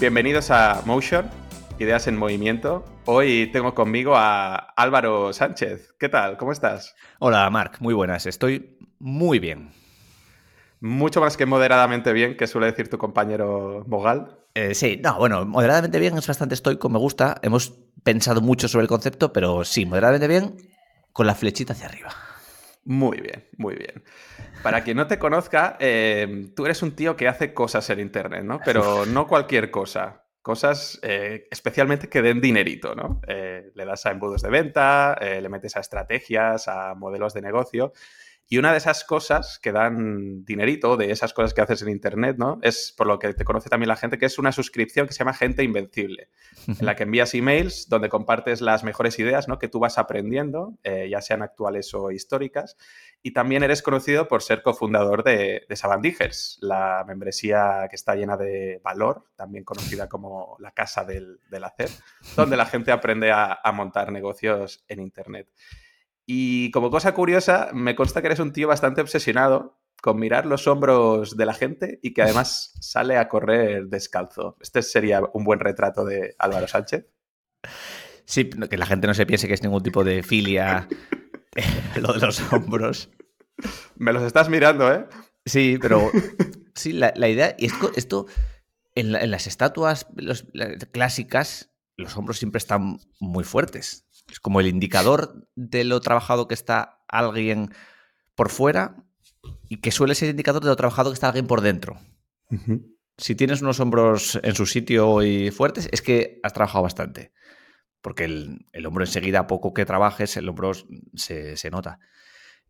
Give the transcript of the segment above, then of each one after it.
Bienvenidos a Motion, Ideas en Movimiento. Hoy tengo conmigo a Álvaro Sánchez. ¿Qué tal? ¿Cómo estás? Hola, Marc. Muy buenas. Estoy muy bien. Mucho más que moderadamente bien, que suele decir tu compañero Mogal. Eh, sí, no, bueno, moderadamente bien es bastante estoico, me gusta. Hemos pensado mucho sobre el concepto, pero sí, moderadamente bien, con la flechita hacia arriba. Muy bien, muy bien. Para quien no te conozca, eh, tú eres un tío que hace cosas en Internet, ¿no? Pero no cualquier cosa. Cosas eh, especialmente que den dinerito, ¿no? Eh, le das a embudos de venta, le metes a estrategias, a modelos de negocio. Y una de esas cosas que dan dinerito, de esas cosas que haces en Internet, ¿no? Es por lo que te conoce también la gente, que es una suscripción que se llama Gente Invencible, en la que envías emails donde compartes las mejores ideas, ¿no? Que tú vas aprendiendo, eh, ya sean actuales o históricas. Y también eres conocido por ser cofundador de, de Sabandijers, la membresía que está llena de valor, también conocida como la casa del, del hacer, donde la gente aprende a, a montar negocios en Internet. Y como cosa curiosa, me consta que eres un tío bastante obsesionado con mirar los hombros de la gente y que además sale a correr descalzo. Este sería un buen retrato de Álvaro Sánchez. Sí, que la gente no se piense que es ningún tipo de filia lo de los hombros. Me los estás mirando, ¿eh? Sí, pero sí, la, idea, y esto, esto en, las estatuas clásicas, los hombros siempre están muy fuertes. Es como el indicador de lo trabajado que está alguien por fuera y que suele ser el indicador de lo trabajado que está alguien por dentro. Si tienes unos hombros en su sitio y fuertes, es que has trabajado bastante. Porque el, hombro enseguida, a poco que trabajes, el hombro se, se nota.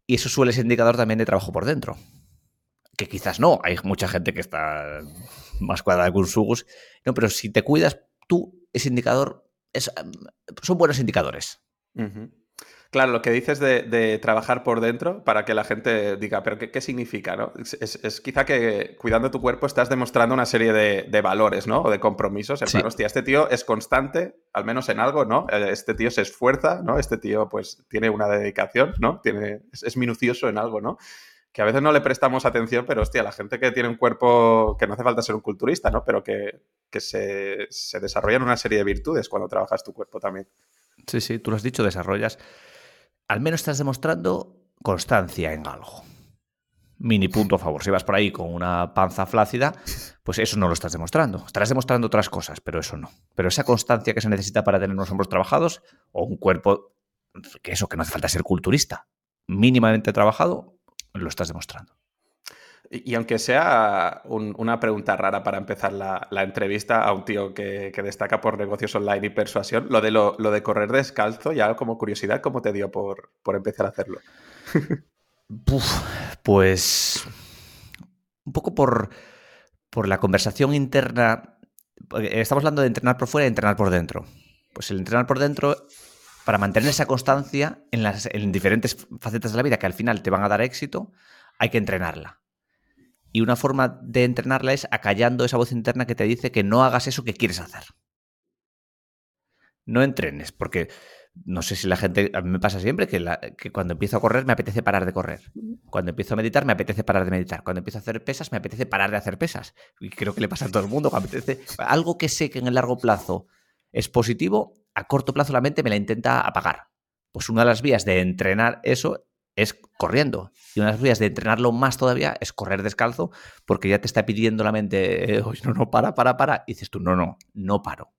Y eso suele ser indicador también de trabajo por dentro. Que quizás no, hay mucha gente que está más cuadrada que un sugus. No, pero si te cuidas tú, ese indicador son buenos indicadores. Claro, lo que dices de, trabajar por dentro para que la gente diga, pero ¿qué, significa? ¿no? Es, quizá que cuidando tu cuerpo estás demostrando una serie de, valores, ¿no? O de compromisos. En hostia, este tío es constante, al menos en algo, ¿no? Eh, este tío se esfuerza, ¿no? Este tío, pues, tiene una dedicación, ¿no? Tiene, es minucioso en algo, ¿no? que a veces no le prestamos atención, pero hostia, la gente que tiene un cuerpo, que no hace falta ser un culturista, ¿no? Pero que, se, se desarrollan una serie de virtudes cuando trabajas tu cuerpo también. Sí, sí, tú lo has dicho, desarrollas. Al menos estás demostrando constancia en algo. Mini punto a favor. Si vas por ahí con una panza flácida, pues eso no lo estás demostrando. Estarás demostrando otras cosas, pero eso no. Pero esa constancia que se necesita para tener unos hombros trabajados o un cuerpo, que eso, que no hace falta ser culturista, mínimamente trabajado, lo estás demostrando. Y, aunque sea una pregunta rara para empezar la, entrevista a un tío que, destaca por negocios online y persuasión, lo de, lo, de correr descalzo, ya como curiosidad, ¿cómo te dio por, empezar a hacerlo? pues un poco por, por la conversación interna. Estamos hablando de entrenar por fuera y entrenar por dentro. Pues el entrenar por dentro para mantener esa constancia en las en diferentes facetas de la vida que al final te van a dar éxito, hay que entrenarla. Y una forma de entrenarla es acallando esa voz interna que te dice que no hagas eso que quieres hacer. No entrenes, porque no sé si la gente, a mí me pasa siempre que, cuando empiezo a correr me apetece parar de correr. Cuando empiezo a meditar me apetece parar de meditar. Cuando empiezo a hacer pesas me apetece parar de hacer pesas. Y creo que le pasa a todo el mundo. apetece, algo que sé que en el largo plazo es positivo, a corto plazo la mente me la intenta apagar. Pues una de las vías de entrenar eso es corriendo. Y una de las vías de entrenarlo más todavía es correr descalzo, porque ya te está pidiendo la mente, no, no, para, para, para. Y dices tú, no, no, no paro.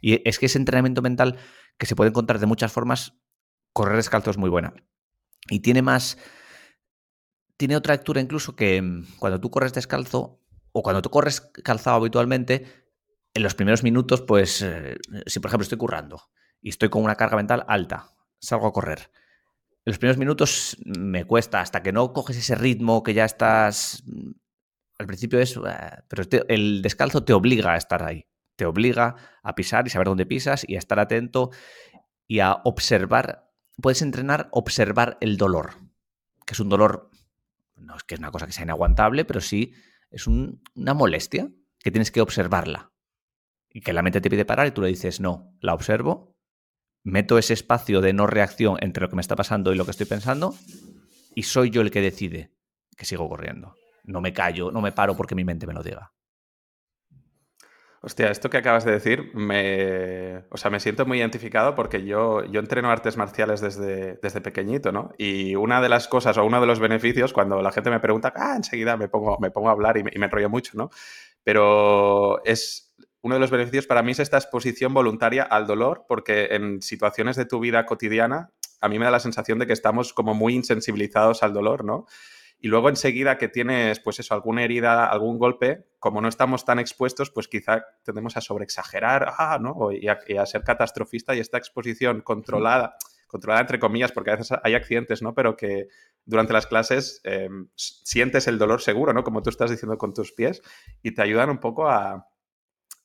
Y es que ese entrenamiento mental que se puede encontrar de muchas formas, correr descalzo es muy buena. Y tiene más. Tiene otra lectura incluso que mm, cuando tú corres descalzo, o cuando tú corres calzado habitualmente, en los primeros minutos, pues, eh, si por ejemplo estoy currando y estoy con una carga mental alta, salgo a correr. Los primeros minutos me cuesta, hasta que no coges ese ritmo, que ya estás al principio es, "Ah", pero el descalzo te obliga a estar ahí, te obliga a pisar y saber dónde pisas y a estar atento y a observar. Puedes entrenar observar el dolor, que es un dolor, no es que es una cosa que sea inaguantable, pero sí es un- una molestia que tienes que observarla y que la mente te pide parar y tú le dices, no, la observo, meto ese espacio de no reacción entre lo que me está pasando y lo que estoy pensando y soy yo el que decide que sigo corriendo. No me callo, no me paro porque mi mente me lo diga. Hostia, esto que acabas de decir, me, o sea, me siento muy identificado porque yo, yo entreno artes marciales desde, desde pequeñito, ¿no? Y una de las cosas o uno de los beneficios, cuando la gente me pregunta, ah, enseguida me pongo, me pongo a hablar y me, y me enrollo mucho, ¿no? Pero es uno de los beneficios para mí es esta exposición voluntaria al dolor, porque en situaciones de tu vida cotidiana, a mí me da la sensación de que estamos como muy insensibilizados al dolor, ¿no? Y luego enseguida que tienes, pues eso, alguna herida, algún golpe, como no estamos tan expuestos, pues quizá tendemos a sobreexagerar, ah, ¿no? Y a, y a ser catastrofista y esta exposición controlada, controlada entre comillas, porque a veces hay accidentes, ¿no? Pero que durante las clases eh, s- sientes el dolor seguro, ¿no? Como tú estás diciendo con tus pies y te ayudan un poco a,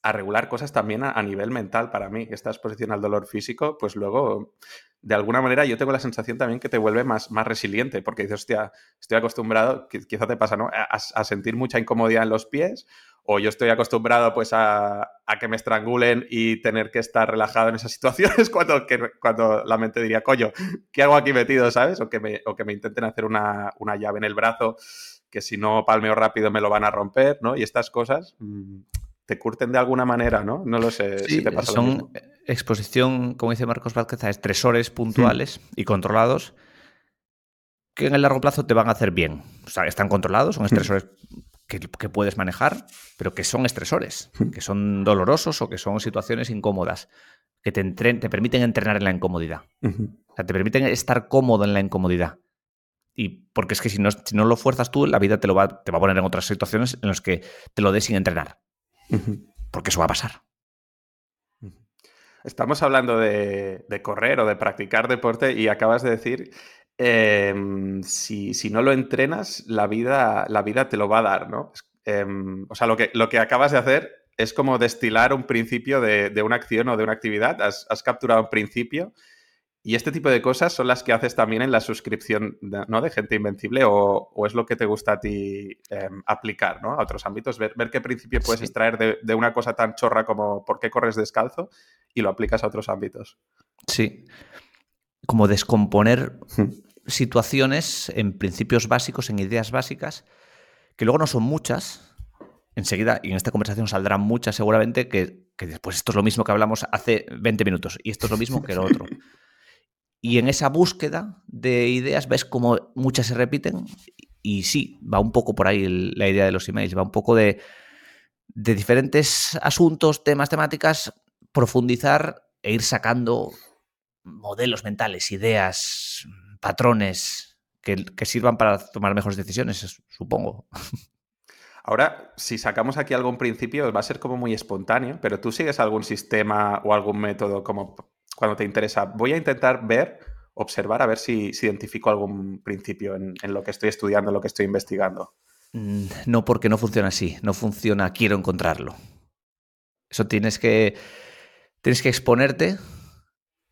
a regular cosas también a, nivel mental para mí. Esta exposición al dolor físico, pues luego, de alguna manera, yo tengo la sensación también que te vuelve más, más resiliente, porque dices, hostia, estoy acostumbrado, qui- quizá te pasa, ¿no? A, sentir mucha incomodidad en los pies, o yo estoy acostumbrado pues a, a que me estrangulen y tener que estar relajado en esas situaciones cuando, cuando la mente diría, coño, ¿qué hago aquí metido, sabes? O que me, o que me intenten hacer una, una llave en el brazo que si no palmeo rápido me lo van a romper, ¿no? Y estas cosas mm, te curten de alguna manera, ¿no? No lo sé si te pasa lo son mismo. exposición, como dice Marcos Vázquez, a estresores puntuales y controlados que en el largo plazo te van a hacer bien. O sea, están controlados, son estresores que, que puedes manejar, pero que son estresores, que son dolorosos o que son situaciones incómodas, que te, entren- te permiten entrenar en la incomodidad. O sea, te permiten estar cómodo en la incomodidad. Y porque es que si no, si no lo fuerzas tú, la vida te, lo va, te va a poner en otras situaciones en las que te lo des sin entrenar. Porque eso va a pasar. Estamos hablando de, de correr o de practicar deporte y acabas de decir, em, si, si no lo entrenas, la vida, la vida te lo va a dar, ¿no? Em, o sea, lo que, lo que acabas de hacer es como destilar un principio de, de una acción o de una actividad. Has, has capturado un principio y este tipo de cosas son las que haces también en la suscripción de, ¿no? de Gente Invencible o, o es lo que te gusta a ti em, aplicar ¿no? a otros ámbitos, ver, ver qué principio puedes Sí. extraer de, de una cosa tan chorra como por qué corres descalzo y lo aplicas a otros ámbitos. Sí. Como descomponer Hmm. situaciones en principios básicos, en ideas básicas, que luego no son muchas. Enseguida, y en esta conversación saldrán muchas seguramente, que, que después esto es lo mismo que hablamos hace 20 minutos y esto es lo mismo que lo otro. Y en esa búsqueda de ideas ves como muchas se repiten y sí, va un poco por ahí la idea de los emails, va un poco de, de diferentes asuntos, temas, temáticas, profundizar e ir sacando modelos mentales, ideas, patrones que, que sirvan para tomar mejores decisiones, es- supongo. Ahora, si sacamos aquí algún principio, va a ser como muy espontáneo, pero tú sigues algún sistema o algún método como cuando te interesa. Voy a intentar ver, observar, a ver si, identifico algún principio en, lo que estoy estudiando, en lo que estoy investigando. Mm, No porque no funciona así, no funciona quiero encontrarlo. Eso tienes que tienes que exponerte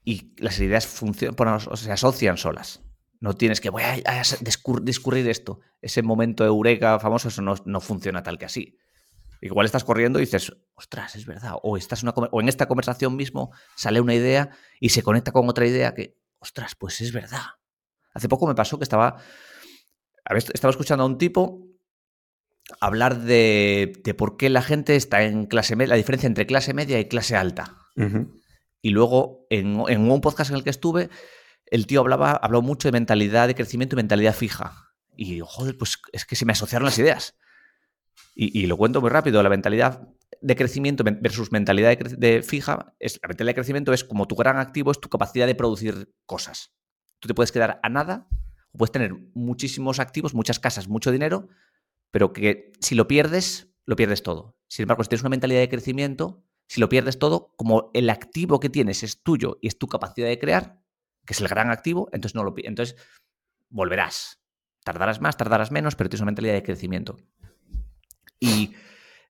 y las ideas funcionan, se asocian solas. No tienes que voy a, a discur- discurrir esto. Ese momento eureka famoso, eso no, no funciona tal que así. Igual estás corriendo y dices, ostras, es verdad. O, estás en una o en esta conversación mismo sale una idea y se conecta con otra idea que, ostras, pues es verdad. Hace poco me pasó que estaba, estaba escuchando a un tipo hablar de, de por qué la gente está en clase media, la diferencia entre clase media y clase alta. Y luego, en, en un podcast en el que estuve, el tío hablaba, habló mucho de mentalidad de crecimiento y mentalidad fija. Y digo, joder, pues es que se me asociaron las ideas. Y, lo cuento muy rápido. La mentalidad de crecimiento versus mentalidad de, fija, es, la mentalidad de crecimiento es como tu gran activo, es tu capacidad de producir cosas. Tú te puedes quedar a nada, o puedes tener muchísimos activos, muchas casas, mucho dinero, pero que si lo pierdes, lo pierdes todo. Sin embargo, si tienes una mentalidad de crecimiento, si lo pierdes todo, como el activo que tienes es tuyo y es tu capacidad de crear, que es el gran activo, entonces no lo entonces volverás. Tardarás más, tardarás menos, pero tienes una mentalidad de crecimiento. Y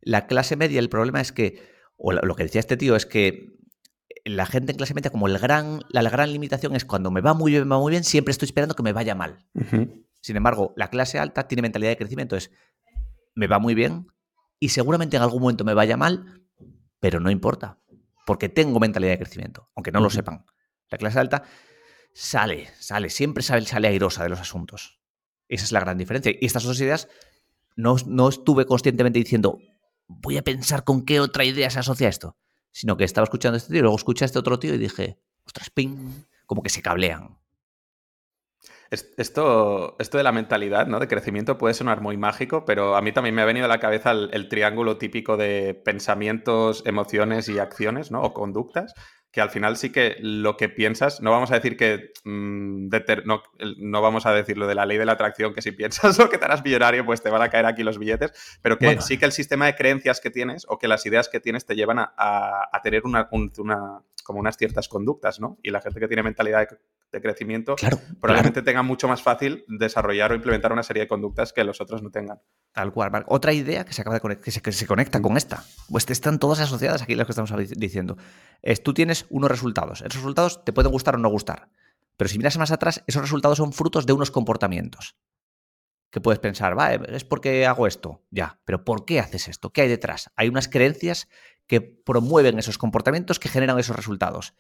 la clase media, el problema es que, o lo que decía este tío, es que la gente en clase media, como el gran, la, gran limitación es cuando me va muy bien, me va muy bien, siempre estoy esperando que me vaya mal. Sin embargo, la clase alta tiene mentalidad de crecimiento, es me va muy bien y seguramente en algún momento me vaya mal, pero no importa, porque tengo mentalidad de crecimiento, aunque no lo sepan. La clase alta sale, sale, siempre sale, sale airosa de los asuntos. Esa es la gran diferencia. Y estas dos ideas no, no estuve conscientemente diciendo, voy a pensar con qué otra idea se asocia esto, sino que estaba escuchando este tío y luego escuché a este otro tío y dije, ostras, ping, como que se cablean. Esto, esto de la mentalidad, ¿no? De crecimiento puede sonar muy mágico, pero a mí también me ha venido a la cabeza el, triángulo típico de pensamientos, emociones y acciones, ¿no? O conductas, que al final sí que lo que piensas, no vamos a decir que, mm, no, no, vamos a decir lo de la ley de la atracción, que si piensas lo que te harás millonario, pues te van a caer aquí los billetes, pero que sí que el sistema de creencias que tienes o que las ideas que tienes te llevan a, tener una, una, como unas ciertas conductas, ¿no? Y la gente que tiene mentalidad de, crecimiento probablemente tenga mucho más fácil desarrollar o implementar una serie de conductas que los otros no tengan. Tal cual. Otra idea que se acaba de que se, que se conecta con esta. Pues están todas asociadas aquí lo que estamos diciendo. Es tú tienes unos resultados. Esos resultados te pueden gustar o no gustar. Pero si miras más atrás, esos resultados son frutos de unos comportamientos. Que puedes pensar, va, es porque hago esto. Ya, pero ¿por qué haces esto? ¿Qué hay detrás? Hay unas creencias que promueven esos comportamientos que generan esos resultados.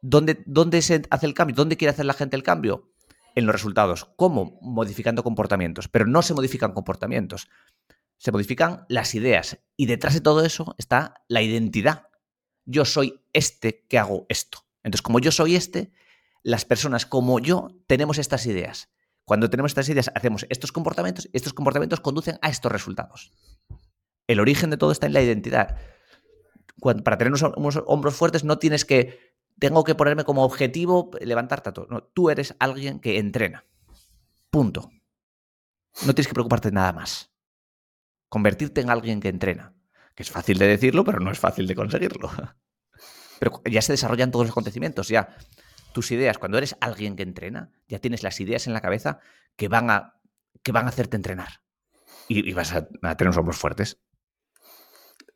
¿Dónde, ¿Dónde se hace el cambio? ¿Dónde quiere hacer la gente el cambio? En los resultados. ¿Cómo? Modificando comportamientos. Pero no se modifican comportamientos. Se modifican las ideas. Y detrás de todo eso está la identidad yo soy este que hago esto. Entonces, como yo soy este, las personas como yo tenemos estas ideas. Cuando tenemos estas ideas, hacemos estos comportamientos y estos comportamientos conducen a estos resultados. El origen de todo está en la identidad. Para tener unos, hombros fuertes no tienes que, tengo que ponerme como objetivo levantarte a todo. No, tú eres alguien que entrena. Punto. No tienes que preocuparte de nada más. Convertirte en alguien que entrena que es fácil de decirlo, pero no es fácil de conseguirlo. Pero ya se desarrollan todos los acontecimientos, ya tus ideas, cuando eres alguien que entrena, ya tienes las ideas en la cabeza que van a, que van a hacerte entrenar. Y, vas a, tener unos hombros fuertes.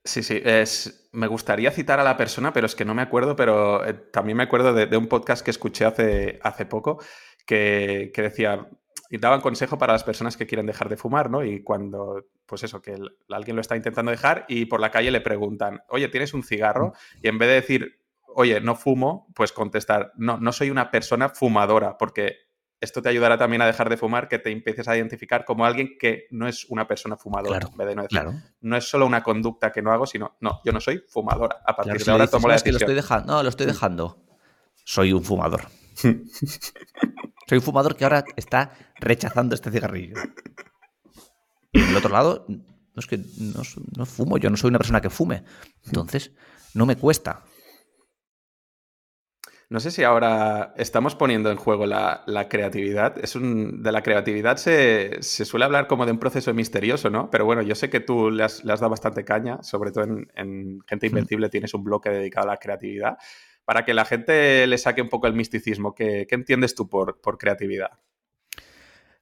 Sí, sí, es, me gustaría citar a la persona, pero es que no me acuerdo, pero eh, también me acuerdo de, un podcast que escuché hace, hace poco que, que decía, y daban consejo para las personas que quieren dejar de fumar, ¿no? Y cuando, pues eso, que alguien lo está intentando dejar y por la calle le preguntan, oye, ¿tienes un cigarro? Y en vez de decir, oye, no fumo, pues contestar, no, no soy una persona fumadora, porque esto te ayudará también a dejar de fumar, que te empieces a identificar como alguien que no es una persona fumadora. Claro, en vez de no, decir, claro. no es solo una conducta que no hago, sino, no, yo no soy fumadora. A partir de ahora tomo la decisión. Que lo estoy dejando, no, lo estoy dejando. Soy un fumador. Soy un fumador que ahora está rechazando este cigarrillo. Y del otro lado, no es que no, fumo, yo no soy una persona que fume. Entonces, no me cuesta. No sé si ahora estamos poniendo en juego la, creatividad. Es un, de la creatividad se, suele hablar como de un proceso misterioso, ¿no? Pero bueno, yo sé que tú le has, dado bastante caña, sobre todo en, en Gente Invencible tienes un bloque dedicado a la creatividad para que la gente le saque un poco el misticismo. ¿Qué, entiendes tú por, creatividad?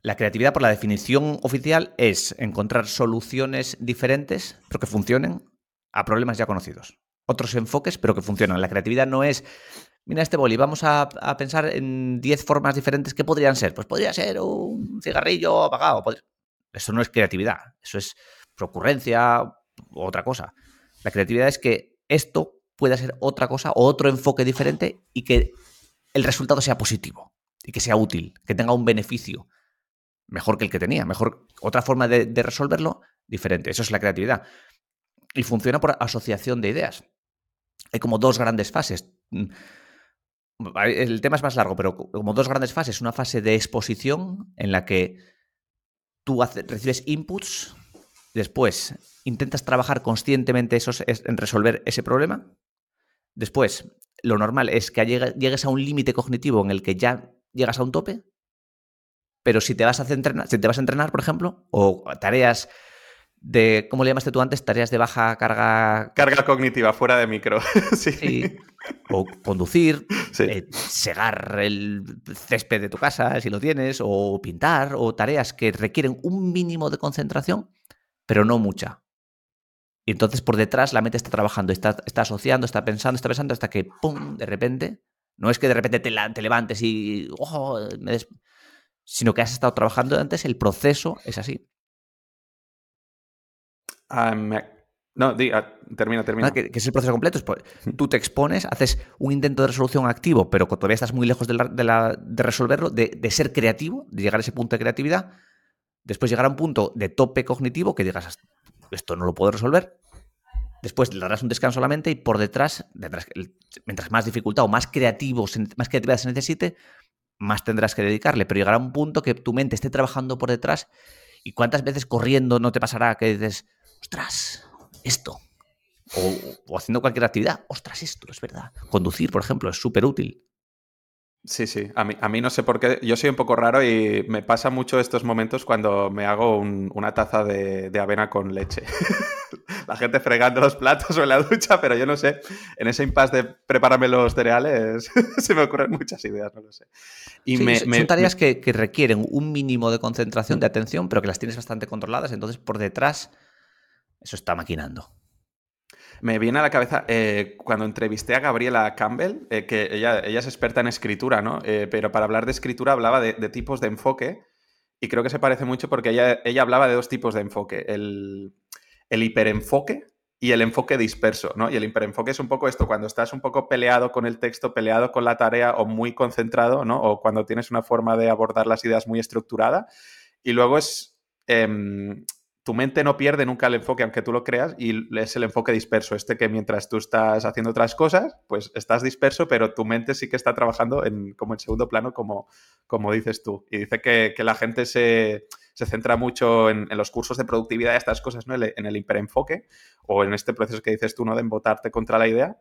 La creatividad, por la definición oficial, es encontrar soluciones diferentes, pero que funcionen a problemas ya conocidos. Otros enfoques, pero que funcionan. La creatividad no es, mira este boli, vamos a, pensar en 10 formas diferentes que podrían ser. Pues podría ser un cigarrillo apagado. Eso no es creatividad, eso es procurrencia o otra cosa. La creatividad es que esto pueda ser otra cosa o otro enfoque diferente y que el resultado sea positivo y que sea útil, que tenga un beneficio mejor que el que tenía, mejor otra forma de, resolverlo diferente. Eso es la creatividad. Y funciona por asociación de ideas. Hay como dos grandes fases. El tema es más largo, pero como dos grandes fases. Una fase de exposición en la que tú recibes inputs, después intentas trabajar conscientemente esos, en resolver ese problema Después, lo normal es que llegues a un límite cognitivo en el que ya llegas a un tope, pero si te vas a entrenar, si te vas a entrenar, por ejemplo, o tareas de, ¿cómo le llamaste tú antes? Tareas de baja carga... Carga cognitiva, fuera de micro. sí. O conducir, eh, segar el césped de tu casa, si lo tienes, o pintar, o tareas que requieren un mínimo de concentración, pero no mucha. Y entonces por detrás la mente está trabajando, está, está asociando, está pensando, está pensando hasta que, ¡pum!, de repente, no es que de repente te, te levantes y, ¡ojo!, sino que has estado trabajando antes, el proceso es así. Ah, no, diga, termina, termina. que, es el proceso completo. tú te expones, haces un intento de resolución activo, pero todavía estás muy lejos de, de, resolverlo, de, de, ser creativo, de llegar a ese punto de creatividad. Después llegar a un punto de tope cognitivo que digas, esto no lo puedo resolver. Después le darás un descanso a la mente y por detrás, mientras más dificultad o más, creativo, más creatividad se necesite, más tendrás que dedicarle. Pero llegará un punto que tu mente esté trabajando por detrás y cuántas veces corriendo no te pasará que dices, ostras, esto. O, o haciendo cualquier actividad, ostras, esto, es verdad. Conducir, por ejemplo, es súper útil. Sí, sí. A mí, a mí no sé por qué. Yo soy un poco raro y me pasa mucho estos momentos cuando me hago una taza de, avena con leche. la gente fregando los platos o en la ducha, pero yo no sé. En ese impasse de prepararme los cereales se me ocurren muchas ideas, no lo sé. Y son tareas que, que, requieren un mínimo de concentración, de atención, pero que las tienes bastante controladas. Entonces, por detrás, eso está maquinando. Me viene a la cabeza eh, cuando entrevisté a Gabriela Campbell, eh, que ella, ella, es experta en escritura, ¿no? Eh, pero para hablar de escritura hablaba de, tipos de enfoque y creo que se parece mucho porque ella, ella hablaba de dos tipos de enfoque, el, el hiperenfoque y el enfoque disperso, ¿no? Y el hiperenfoque es un poco esto, cuando estás un poco peleado con el texto, peleado con la tarea o muy concentrado, ¿no? O cuando tienes una forma de abordar las ideas muy estructurada. Y luego es em, tu mente no pierde nunca el enfoque, aunque tú lo creas, y es el enfoque disperso, este que mientras tú estás haciendo otras cosas, pues estás disperso, pero tu mente sí que está trabajando en, como en segundo plano, como, como dices tú. Y dice que, la gente se, centra mucho en, los cursos de productividad y estas cosas, ¿no? En el hiperenfoque, o en este proceso que dices tú, ¿no? De embotarte contra la idea,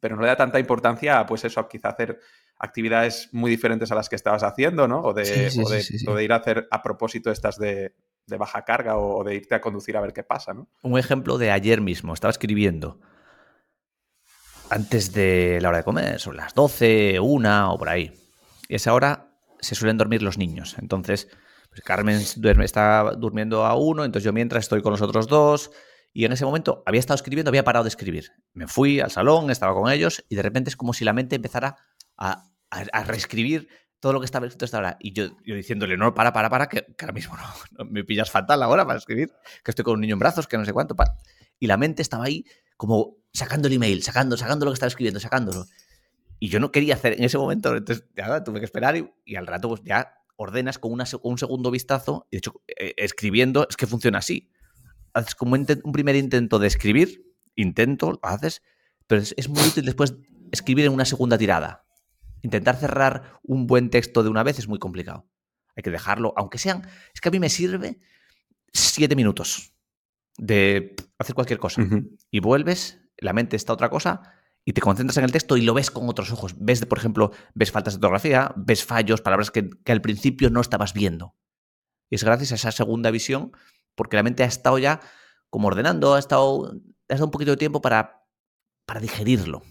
pero no le da tanta importancia a, pues eso, quizá hacer actividades muy diferentes a las que estabas haciendo, ¿no? O de, o de ir a hacer a propósito estas de, de baja carga o de irte a conducir a ver qué pasa, ¿no? Un ejemplo de ayer mismo, estaba escribiendo antes de la hora de comer, sobre las 12, una o por ahí. Y a esa hora se suelen dormir los niños. Entonces, pues Carmen duerme, está durmiendo a uno, entonces yo mientras estoy con los otros dos. Y en ese momento había estado escribiendo, había parado de escribir. Me fui al salón, estaba con ellos y de repente es como si la mente empezara a, a reescribir todo lo que estaba escrito hasta ahora. Y yo, diciéndole, no, para, para, para, que, ahora mismo no, me pillas fatal ahora para escribir, que estoy con un niño en brazos, que no sé cuánto. Y la mente estaba ahí como sacando el email, sacando, sacando lo que estaba escribiendo, sacándolo. Y yo no quería hacer en ese momento, entonces ya tuve que esperar y, al rato pues ya ordenas con, una, un segundo vistazo. Y de hecho, eh, escribiendo es que funciona así. Haces como un, primer intento de escribir, intento, lo haces, pero es muy útil después escribir en una segunda tirada intentar cerrar un buen texto de una vez es muy complicado. Hay que dejarlo, aunque sean. Es que a mí me sirve siete minutos de hacer cualquier cosa. Y vuelves, la mente está otra cosa, y te concentras en el texto y lo ves con otros ojos. Ves, por ejemplo, ves faltas de ortografía, ves fallos, palabras que, al principio no estabas viendo. Y es gracias a esa segunda visión, porque la mente ha estado ya como ordenando, ha estado, ha estado un poquito de tiempo para, para digerirlo.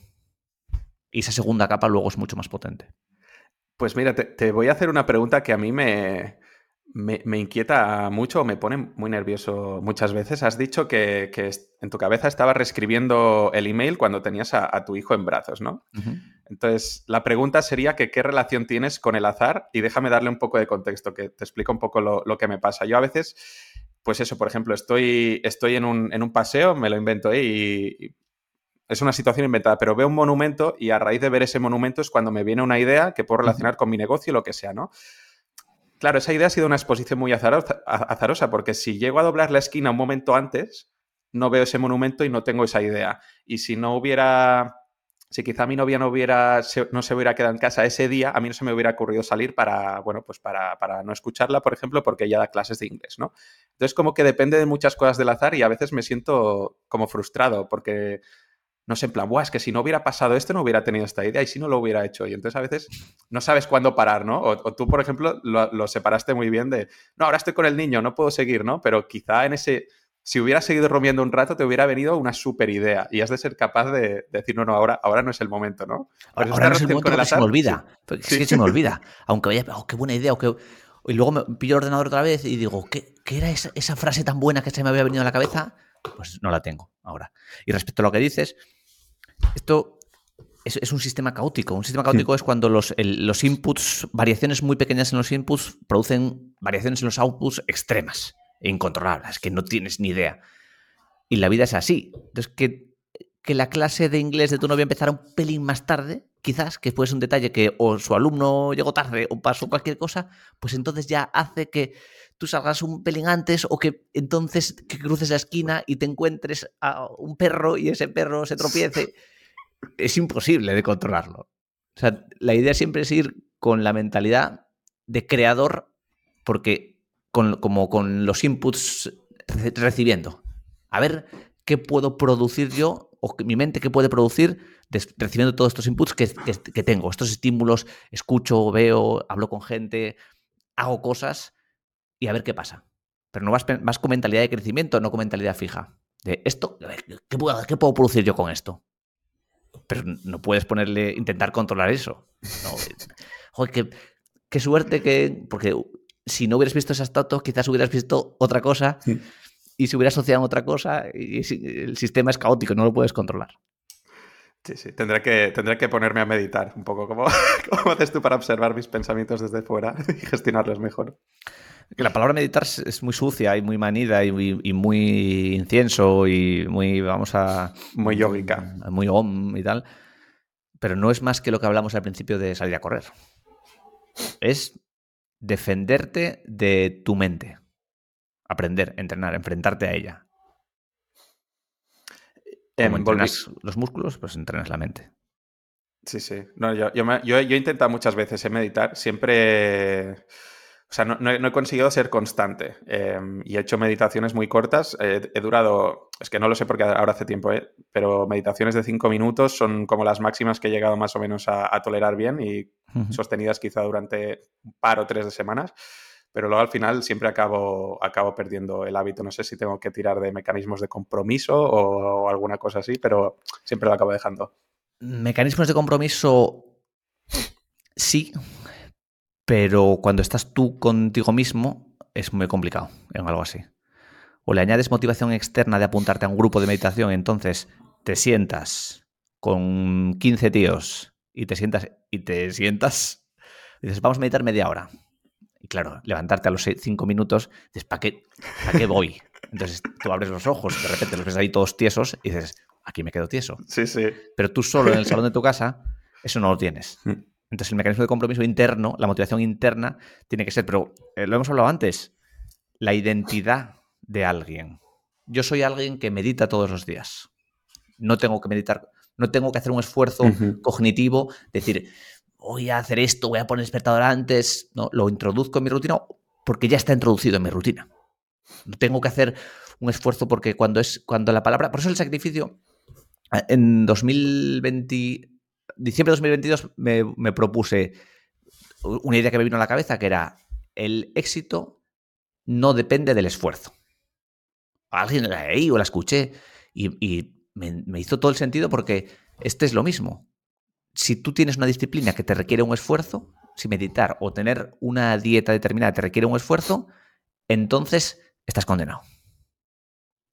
Y esa segunda capa luego es mucho más potente. Pues mira, te, voy a hacer una pregunta que a mí me, me, inquieta mucho me pone muy nervioso muchas veces. Has dicho que, en tu cabeza estabas reescribiendo el email cuando tenías a, tu hijo en brazos, ¿no? Entonces, la pregunta sería que qué relación tienes con el azar y déjame darle un poco de contexto, que te explico un poco lo, que me pasa. Yo a veces, pues eso, por ejemplo, estoy, estoy en, un, en un paseo, me lo invento ahí y es una situación inventada, pero veo un monumento y a raíz de ver ese monumento es cuando me viene una idea que puedo relacionar con mi negocio, lo que sea, ¿no? Claro, esa idea ha sido una exposición muy azarosa, porque si llego a doblar la esquina un momento antes, no veo ese monumento y no tengo esa idea. Y si no hubiera, si quizá mi novia no hubiera, no se hubiera quedado en casa ese día, a mí no se me hubiera ocurrido salir para, bueno, pues para, para no escucharla, por ejemplo, porque ella da clases de inglés, ¿no? Entonces, como que depende de muchas cosas del azar y a veces me siento como frustrado porque no sé, en plan, Buah, es que si no hubiera pasado esto, no hubiera tenido esta idea y si no lo hubiera hecho. Y entonces a veces no sabes cuándo parar, ¿no? O, tú, por ejemplo, lo, separaste muy bien de, no, ahora estoy con el niño, no puedo seguir, ¿no? Pero quizá en ese, si hubieras seguido romiendo un rato, te hubiera venido una super idea y has de ser capaz de, decir, no, no, ahora, ahora no es el momento, ¿no? Ahora, no es el momento porque se me olvida. Es que se me olvida. Aunque vaya, oh, qué buena idea, Y luego me pillo el ordenador otra vez y digo, ¿qué, qué era esa, esa frase tan buena que se me había venido a la cabeza? Pues no la tengo. ahora. Y respecto a lo que dices, esto es, un sistema caótico. Un sistema caótico es cuando los, los, inputs, variaciones muy pequeñas en los inputs, producen variaciones en los outputs extremas e incontrolables, que no tienes ni idea. Y la vida es así. Entonces, que, que la clase de inglés de tu novia empezara un pelín más tarde, quizás, que fuese un detalle que o su alumno llegó tarde o pasó cualquier cosa, pues entonces ya hace que tú salgas un pelín antes o que entonces que cruces la esquina y te encuentres a un perro y ese perro se tropiece es imposible de controlarlo. O sea, la idea siempre es ir con la mentalidad de creador, porque con, como con los inputs recibiendo. A ver qué puedo producir yo, o mi mente qué puede producir recibiendo todos estos inputs que, que, tengo, estos estímulos, escucho, veo, hablo con gente, hago cosas y a ver qué pasa. Pero no vas, vas con mentalidad de crecimiento, no con mentalidad fija. De esto, ¿qué puedo, ¿qué puedo producir yo con esto? pero no puedes ponerle, intentar controlar eso. joder, qué, suerte que, porque si no hubieras visto esa estatua, quizás hubieras visto otra cosa y se hubiera asociado a otra cosa y el sistema es caótico, no lo puedes controlar. Sí, sí, tendré que, tendré que ponerme a meditar un poco. ¿Cómo, ¿Cómo haces tú para observar mis pensamientos desde fuera y gestionarlos mejor? La palabra meditar es muy sucia y muy manida y muy, incienso y muy, vamos a... Muy yógica. Muy om y tal. Pero no es más que lo que hablamos al principio de salir a correr. Es defenderte de tu mente. Aprender, entrenar, enfrentarte a ella. Como entrenas los músculos, pues entrenas la mente. Sí, sí. No, yo, yo, he intentado muchas veces eh, meditar. Siempre o sea, no, he, conseguido ser constante em, y he hecho meditaciones muy cortas. he durado, es que no lo sé porque ahora hace tiempo, ¿eh? pero meditaciones de cinco minutos son como las máximas que he llegado más o menos a, tolerar bien y sostenidas quizá durante un par o tres de semanas. Pero luego al final siempre acabo, acabo perdiendo el hábito. No sé si tengo que tirar de mecanismos de compromiso o alguna cosa así, pero siempre lo acabo dejando. Mecanismos de compromiso, sí, pero cuando estás tú contigo mismo es muy complicado en algo así. O le añades motivación externa de apuntarte a un grupo de meditación, entonces te sientas con 15 tíos y te sientas y te sientas dices, vamos a meditar media hora. Y claro, levantarte a los 5 minutos, dices, ¿para qué, ¿para qué voy? Entonces tú abres los ojos, de repente los ves ahí todos tiesos y dices, aquí me quedo tieso. Sí, sí. Pero tú solo en el salón de tu casa, eso no lo tienes. Mm. Entonces el mecanismo de compromiso interno, la motivación interna, tiene que ser, pero eh, lo hemos hablado antes, la identidad de alguien. Yo soy alguien que medita todos los días. No tengo que meditar, no tengo que hacer un esfuerzo cognitivo, decir, voy a hacer esto, voy a poner despertador antes. No, lo introduzco en mi rutina porque ya está introducido en mi rutina. No tengo que hacer un esfuerzo porque cuando es cuando la palabra, por eso el sacrificio en 2020 diciembre de 2022 me, propuse una idea que me vino a la cabeza, que era el éxito no depende del esfuerzo. Alguien la leí o la escuché y, me, hizo todo el sentido porque este es lo mismo. Si tú tienes una disciplina que te requiere un esfuerzo, si meditar o tener una dieta determinada te requiere un esfuerzo, entonces estás condenado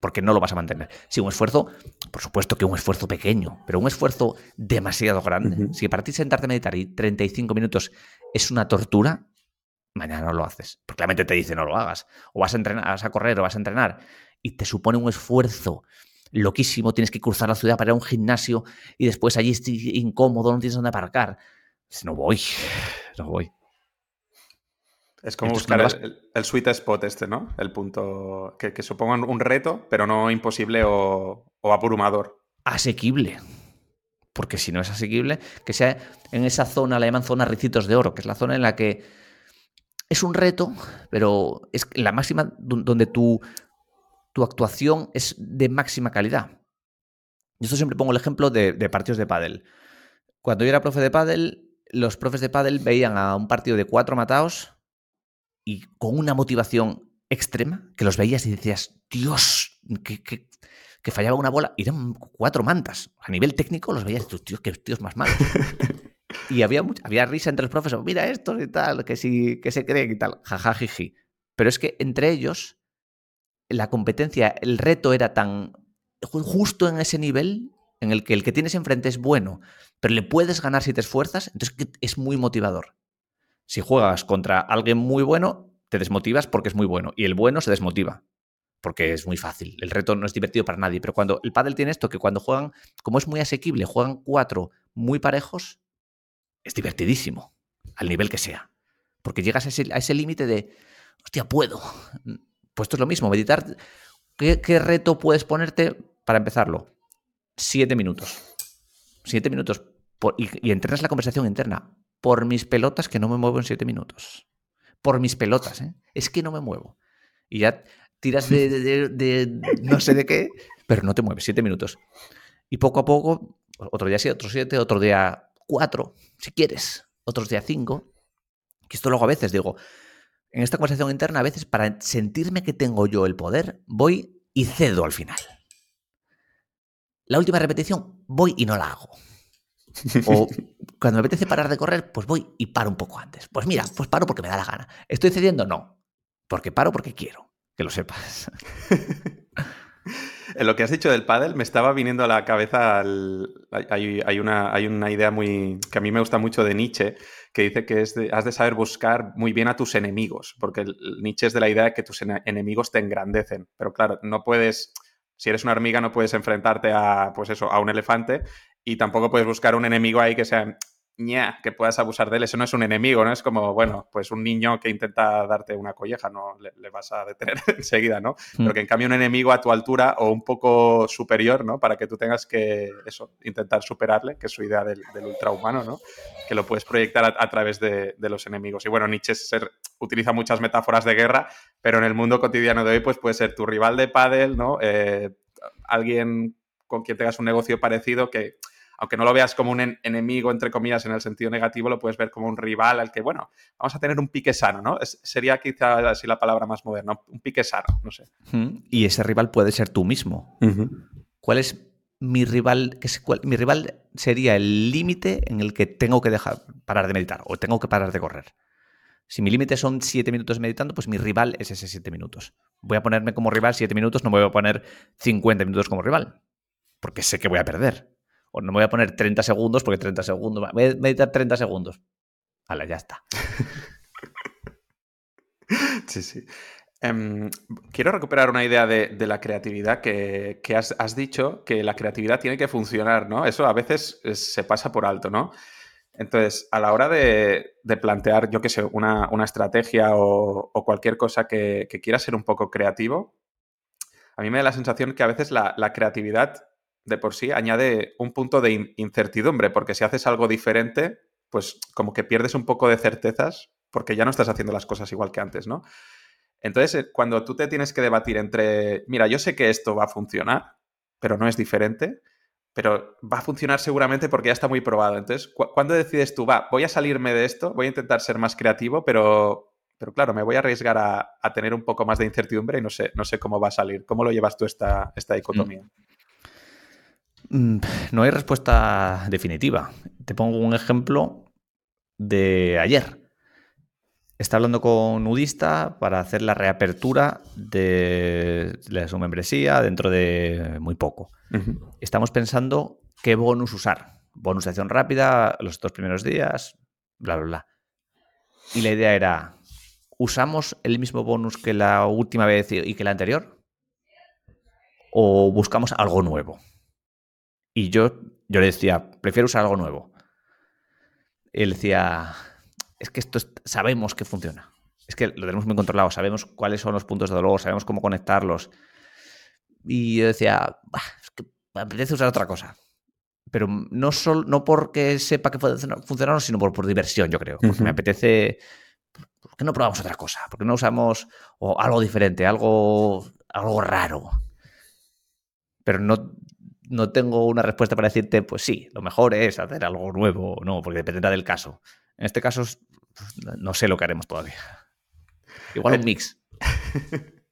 porque no lo vas a mantener. Si un esfuerzo, por supuesto que un esfuerzo pequeño, pero un esfuerzo demasiado grande. Si para ti sentarte a meditar y 35 minutos es una tortura, mañana no lo haces. Porque la mente te dice no lo hagas. O vas a entrenar, vas a correr o vas a entrenar y te supone un esfuerzo loquísimo, tienes que cruzar la ciudad para ir a un gimnasio y después allí estás incómodo, no tienes dónde aparcar. No voy, no voy. Es como buscar el, sweet spot este, ¿no? El punto que, que suponga un reto, pero no imposible o, abrumador. Asequible. Porque si no es asequible, que sea en esa zona, la llaman zona Ricitos de Oro, que es la zona en la que es un reto, pero es la máxima donde tu, tu actuación es de máxima calidad. Yo siempre pongo el ejemplo de, partidos de pádel. Cuando yo era profe de pádel, los profes de pádel veían a un partido de cuatro mataos y con una motivación extrema que los veías y decías, Dios, que, que, fallaba una bola y eran cuatro mantas. A nivel técnico los veías y dices, tío, qué tíos más malos. y había, había risa entre los profesores, mira estos y tal, que sí, que se creen y tal, jajajiji. Pero es que entre ellos la competencia, el reto era tan justo en ese nivel en el que el que tienes enfrente es bueno, pero le puedes ganar si te esfuerzas, entonces es muy motivador. Si juegas contra alguien muy bueno, te desmotivas porque es muy bueno y el bueno se desmotiva porque es muy fácil. El reto no es divertido para nadie, pero cuando el pádel tiene esto que cuando juegan, como es muy asequible, juegan cuatro muy parejos, es divertidísimo, al nivel que sea. Porque llegas a ese, límite de, hostia, puedo. Pues esto es lo mismo, meditar. ¿Qué, reto puedes ponerte para empezarlo? Siete minutos. Siete minutos. y, entrenas la conversación interna. Por mis pelotas que no me muevo en siete minutos. Por mis pelotas, ¿eh? Es que no me muevo. Y ya tiras de, de, no sé de qué, pero no te mueves. Siete minutos. Y poco a poco, otro día siete, otro siete, otro día cuatro, si quieres, otros día cinco. Que esto luego a veces digo, en esta conversación interna, a veces para sentirme que tengo yo el poder, voy y cedo al final. La última repetición, voy y no la hago. O cuando me apetece parar de correr, pues voy y paro un poco antes. Pues mira, pues paro porque me da la gana. ¿Estoy cediendo? No. Porque paro porque quiero. Que lo sepas. En lo que has dicho del pádel, me estaba viniendo a la cabeza. Hay, una, hay, una, idea muy que a mí me gusta mucho de Nietzsche, que dice que has de saber buscar muy bien a tus enemigos, porque Nietzsche es de la idea de que tus enemigos te engrandecen. Pero claro, no puedes. Si eres una hormiga, no puedes enfrentarte a, pues eso, a un elefante y tampoco puedes buscar un enemigo ahí que sea que puedas abusar de él. Eso no es un enemigo, ¿no? Es como, bueno, pues un niño que intenta darte una colleja, no le, vas a detener enseguida, ¿no? Pero mm. que en cambio un enemigo a tu altura o un poco superior, ¿no? Para que tú tengas que, eso, intentar superarle, que es su idea del, ultrahumano, ¿no? Que lo puedes proyectar a, través de, los enemigos. Y bueno, Nietzsche utiliza muchas metáforas de guerra, pero en el mundo cotidiano de hoy, pues puede ser tu rival de pádel, ¿no? Eh, alguien con quien tengas un negocio parecido que aunque no lo veas como un enemigo, entre comillas, en el sentido negativo, lo puedes ver como un rival al que, bueno, vamos a tener un pique sano, ¿no? sería quizá así la palabra más moderna, un pique sano, no sé. Y ese rival puede ser tú mismo. ¿Cuál es mi rival? mi rival sería el límite en el que tengo que dejar parar de meditar o tengo que parar de correr. Si mi límite son siete minutos meditando, pues mi rival es ese siete minutos. Voy a ponerme como rival siete minutos, no me voy a poner 50 minutos como rival, porque sé que voy a perder. O no me voy a poner 30 segundos porque 30 segundos. Voy a meditar 30 segundos. Vale, ya está. sí, sí. Em, quiero recuperar una idea de, la creatividad que, has, dicho, que la creatividad tiene que funcionar, ¿no? Eso a veces se pasa por alto, ¿no? Entonces, a la hora de, plantear, yo qué sé, una, estrategia o, cualquier cosa que, quiera ser un poco creativo, a mí me da la sensación que a veces la creatividad de por sí añade un punto de incertidumbre, porque si haces algo diferente, pues como que pierdes un poco de certezas, porque ya no estás haciendo las cosas igual que antes, ¿no? Entonces, eh, cuando tú te tienes que debatir entre, mira, yo sé que esto va a funcionar, pero no es diferente, pero va a funcionar seguramente porque ya está muy probado. Entonces, ¿cuándo decides tú, va, voy a salirme de esto, voy a intentar ser más creativo, pero, pero claro, me voy a arriesgar a, tener un poco más de incertidumbre y no sé, no sé cómo va a salir. ¿Cómo lo llevas tú esta, esta dicotomía? Mm. Mm, no hay respuesta definitiva. Te pongo un ejemplo de ayer. Está hablando con Nudista para hacer la reapertura de, su membresía dentro de muy poco. Estamos pensando qué bonus usar. Bonus de acción rápida los dos primeros días, bla, bla, bla. Y la idea era, ¿usamos el mismo bonus que la última vez y que la anterior? ¿O buscamos algo nuevo? Y yo, yo le decía, prefiero usar algo nuevo. él decía, es que esto sabemos que funciona. Es que lo tenemos muy controlado, sabemos cuáles son los puntos de dolor, sabemos cómo conectarlos. Y yo decía, es que me apetece usar otra cosa. Pero no, solo, no porque sepa que funciona, sino por, por diversión, yo creo. Porque me apetece. ¿Por qué no probamos otra cosa? ¿Por qué no usamos algo diferente, algo, algo raro? Pero no, no tengo una respuesta para decirte, pues sí, lo mejor es hacer algo nuevo, no, porque dependerá del caso. En este caso, no sé lo que haremos todavía. Igual un mix.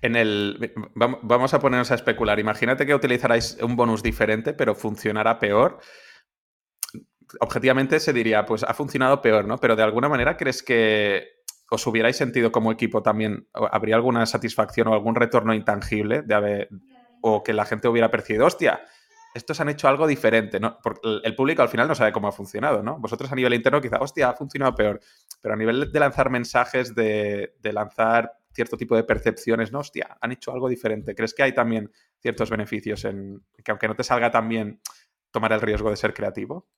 En el. Vamos a ponernos a especular. Imagínate que utilizarais un bonus diferente, pero funcionará peor. Objetivamente se diría, pues ha funcionado peor, ¿no? Pero de alguna manera crees que os hubierais sentido como equipo también. ¿Habría alguna satisfacción o algún retorno intangible de haber, o que la gente hubiera percibido, hostia, estos han hecho algo diferente, ¿no? Porque el público al final no sabe cómo ha funcionado, ¿no? Vosotros a nivel interno quizá, hostia, ha funcionado peor, pero a nivel de lanzar mensajes, de, lanzar cierto tipo de percepciones, ¿no? Hostia, han hecho algo diferente. ¿Crees que hay también ciertos beneficios en que aunque no te salga tan bien, tomar el riesgo de ser creativo?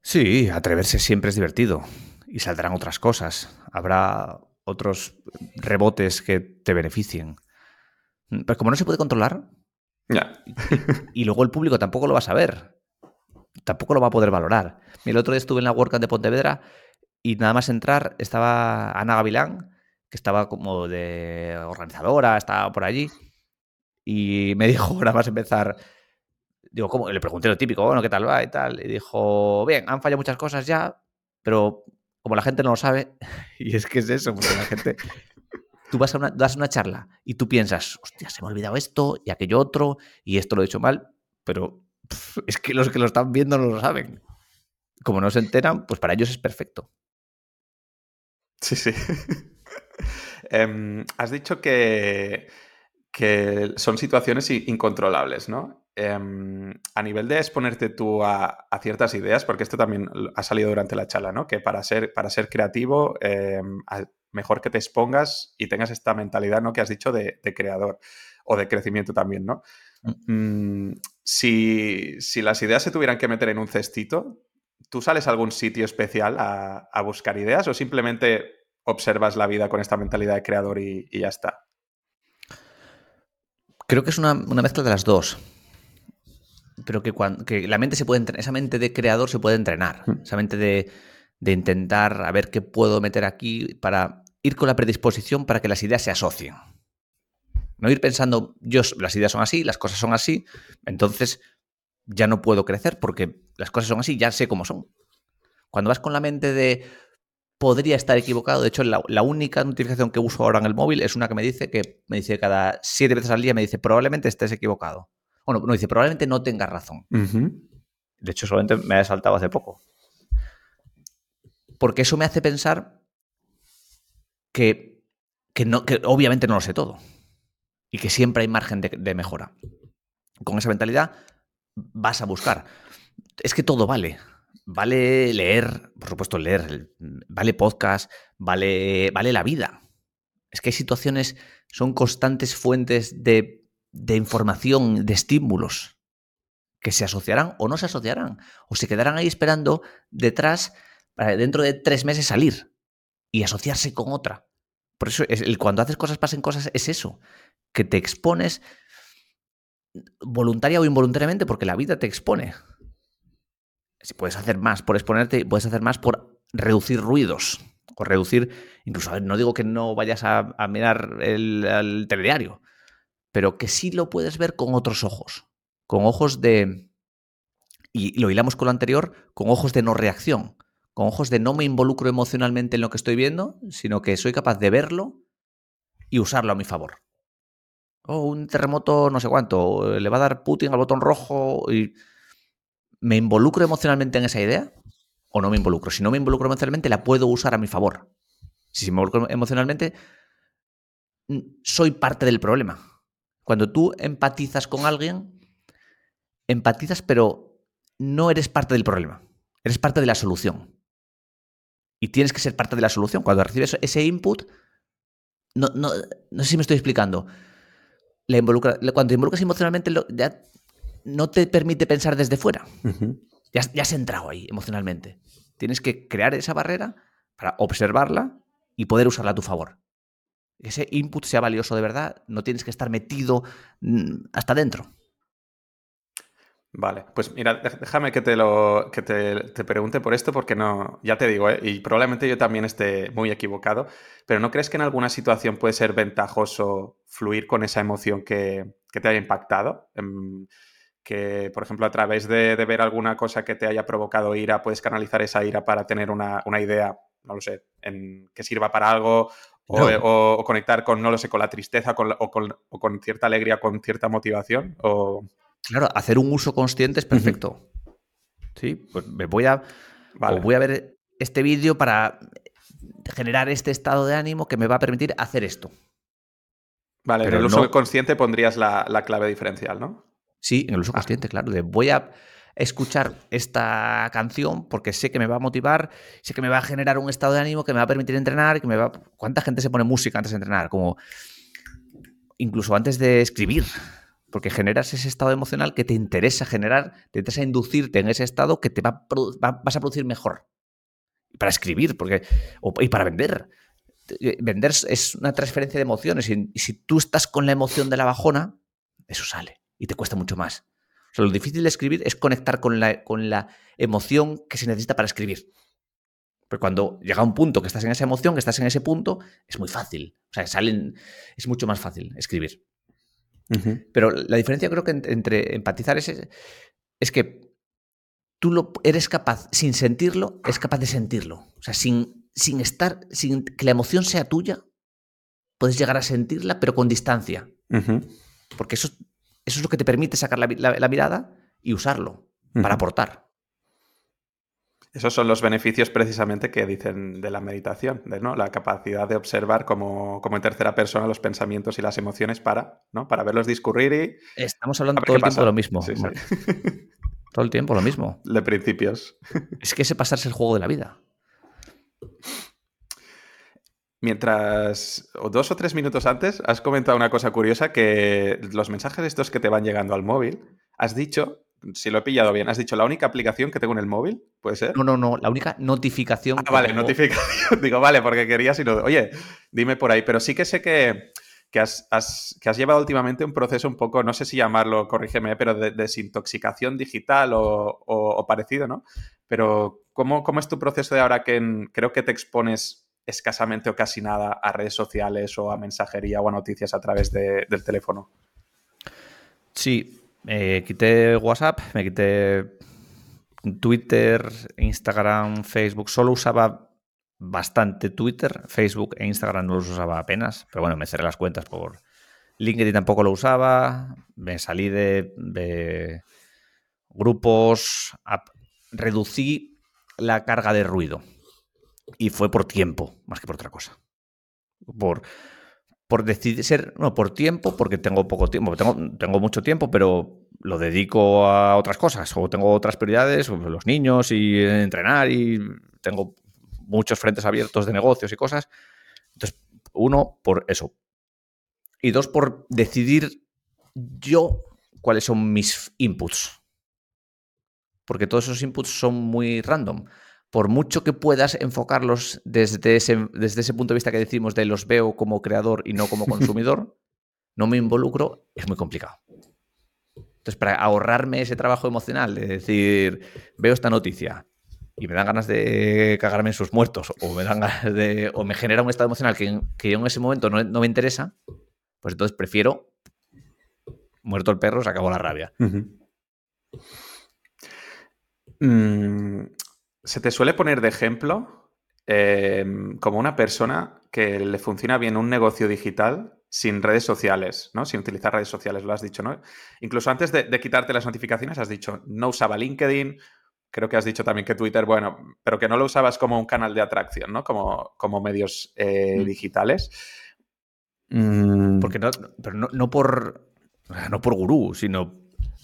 Sí, atreverse siempre es divertido y saldrán otras cosas. Habrá otros rebotes que te beneficien. Pero como no se puede controlar, y, luego el público tampoco lo va a saber. Tampoco lo va a poder valorar. El otro día estuve en la WordCamp de Pontevedra y nada más entrar estaba Ana Gavilán, que estaba como de organizadora, estaba por allí. Y me dijo, nada más empezar, digo, ¿cómo? Le pregunté lo típico, bueno, ¿qué tal va? Y tal. Y dijo, bien, han fallado muchas cosas ya, pero como la gente no lo sabe, y es que es eso, porque la gente vas a una, das una charla y tú piensas, hostia, se me ha olvidado esto y aquello otro y esto lo he hecho mal, pero es que los que lo están viendo no lo saben. Como no se enteran, pues para ellos es perfecto. Sí, sí. Em, has dicho que, que son situaciones incontrolables, ¿no? Em, a nivel de exponerte tú a, ciertas ideas, porque esto también ha salido durante la charla, ¿no? Que para ser, para ser creativo, em, mejor que te expongas y tengas esta mentalidad, ¿no? Que has dicho de, creador o de crecimiento también, ¿no? Mm, si, las ideas se tuvieran que meter en un cestito, ¿tú sales a algún sitio especial a, buscar ideas o simplemente observas la vida con esta mentalidad de creador y, ya está? Creo que es una, mezcla de las dos. Pero que, cuando, que la mente se puede esa mente de creador se puede entrenar. Mm. Esa mente de, de intentar a ver qué puedo meter aquí para ir con la predisposición para que las ideas se asocien. No ir pensando, yo, las ideas son así, las cosas son así, entonces ya no puedo crecer porque las cosas son así, ya sé cómo son. Cuando vas con la mente de podría estar equivocado, de hecho la, única notificación que uso ahora en el móvil es una que me dice que me dice cada siete veces al día, me dice probablemente estés equivocado. Bueno, no dice probablemente no tengas razón. De hecho, solamente me ha saltado hace poco. Porque eso me hace pensar que, no, que obviamente no lo sé todo y que siempre hay margen de, mejora. Con esa mentalidad vas a buscar. Es que todo vale. Vale leer, por supuesto leer, vale podcast, vale, vale la vida. Es que hay situaciones, son constantes fuentes de, de información, de estímulos, que se asociarán o no se asociarán, o se quedarán ahí esperando detrás para dentro de tres meses salir y asociarse con otra. Por eso, cuando haces cosas, pasen cosas, es eso, que te expones voluntaria o involuntariamente porque la vida te expone. Si puedes hacer más por exponerte, puedes hacer más por reducir ruidos o reducir, incluso, no digo que no vayas a, mirar el, el telediario, pero que sí lo puedes ver con otros ojos, con ojos de, y lo hilamos con lo anterior, con ojos de no reacción con ojos de no me involucro emocionalmente en lo que estoy viendo, sino que soy capaz de verlo y usarlo a mi favor. O oh, un terremoto no sé cuánto, le va a dar Putin al botón rojo y me involucro emocionalmente en esa idea o no me involucro. Si no me involucro emocionalmente, la puedo usar a mi favor. Si me involucro emocionalmente, soy parte del problema. Cuando tú empatizas con alguien, empatizas, pero no eres parte del problema. Eres parte de la solución y tienes que ser parte de la solución. Cuando recibes ese input, no, no, no sé si me estoy explicando. La involucra, cuando te involucras emocionalmente, ya no te permite pensar desde fuera. ya, ya has entrado ahí emocionalmente. Tienes que crear esa barrera para observarla y poder usarla a tu favor. Ese input sea valioso de verdad, no tienes que estar metido mm, hasta dentro. Vale, pues mira, déjame que te lo que te, pregunte por esto porque no, ya te digo, ¿eh? y probablemente yo también esté muy equivocado, pero ¿no crees que en alguna situación puede ser ventajoso fluir con esa emoción que, te haya impactado? Em, que, por ejemplo, a través de, ver alguna cosa que te haya provocado ira, puedes canalizar esa ira para tener una, idea, no lo sé, en, que sirva para algo o, conectar con, no lo sé, con la tristeza o, con, o, con, cierta alegría, con cierta motivación? O... Claro, hacer un uso consciente es perfecto. Sí, pues me voy a. voy a ver este vídeo para generar este estado de ánimo que me va a permitir hacer esto. Vale, Pero en el uso no- consciente pondrías la, la clave diferencial, ¿no? Sí, en el uso consciente, claro. De voy a escuchar esta canción porque sé que me va a motivar, sé que me va a generar un estado de ánimo que me va a permitir entrenar, que me va. ¿Cuánta gente se pone música antes de entrenar? Como incluso antes de escribir. Porque generas ese estado emocional que te interesa generar, te interesa inducirte en ese estado que te va vas a producir mejor. Para escribir, porque. o- y para vender. Eh, Vender es una transferencia de emociones. Y si tú estás con la emoción de la bajona, eso sale. Y te cuesta mucho más. Sea, lo difícil de escribir es conectar con la, con la emoción que se necesita para escribir. Pero cuando llega un punto que estás en esa emoción, que estás en ese punto, es muy fácil. O sea, salen, es mucho más fácil escribir. Pero la diferencia creo que en- entre empatizar es, es que tú lo, eres capaz, sin sentirlo, es capaz de sentirlo. O sea, sin, sin estar, sin que la emoción sea tuya, puedes llegar a sentirla, pero con distancia. Porque eso, eso es lo que te permite sacar la, vi- la- la mirada y usarlo para aportar. Esos son los beneficios precisamente que dicen de la meditación, de ¿no? la capacidad de observar como, como en tercera persona los pensamientos y las emociones para, ¿no? para verlos discurrir y Estamos hablando todo el tiempo pasa. de lo mismo. Sí, sí. Marc. Todo el tiempo lo mismo. de principios. Es que ese pasarse el juego de la vida. Mientras, o dos o tres minutos antes, has comentado una cosa curiosa que los mensajes estos que te van llegando al móvil, has dicho, si lo he pillado bien, has dicho la única aplicación que tengo en el móvil, ¿puede ser? No, no, no. La única notificación. Ah, que vale, tengo- notificación. Digo, vale, porque quería, si no. Oye, dime por ahí. Pero sí que sé que, que, has, has- que has llevado últimamente un proceso un poco, no sé si llamarlo, corrígeme, pero de desintoxicación digital o, o- o parecido, ¿no? Pero, ¿cómo, cómo es tu proceso de ahora que en- creo que te expones escasamente o casi nada a redes sociales o a mensajería o a noticias a través de- del teléfono? Sí, me quité WhatsApp, me quité Twitter, Instagram, Facebook. Solo usaba bastante Twitter, Facebook e Instagram no los usaba apenas, pero bueno, me cerré las cuentas por LinkedIn tampoco lo usaba, me salí de, grupos, reducí la carga de ruido y fue por tiempo más que por otra cosa. Por, por decidir ser, no, por tiempo, porque tengo poco tiempo, tengo, tengo mucho tiempo, pero lo dedico a otras cosas, o tengo otras prioridades, o los niños y entrenar, y tengo muchos frentes abiertos de negocios y cosas. Entonces, uno, por eso. Y dos, por decidir yo cuáles son mis inputs. Porque todos esos inputs son muy random. Por mucho que puedas enfocarlos desde ese, desde ese punto de vista que decimos de los veo como creador y no como consumidor, no me involucro, es muy complicado. Entonces, para ahorrarme ese trabajo emocional de decir, veo esta noticia y me dan ganas de cagarme en sus muertos, o me dan ganas de. o me genera un estado emocional que, que yo en ese momento no, no me interesa, pues entonces prefiero. Muerto el perro, se acabó la rabia. Mm, ¿Se te suele poner de ejemplo eh, como una persona que le funciona bien un negocio digital sin redes sociales, ¿no? Sin utilizar redes sociales, lo has dicho, ¿no? Incluso antes de, de quitarte las notificaciones has dicho, no usaba LinkedIn, creo que has dicho también que Twitter, bueno, pero que no lo usabas como un canal de atracción, ¿no? Como, como medios eh, Mm. digitales. Mm, Porque no, pero no, no por. No por gurú, sino.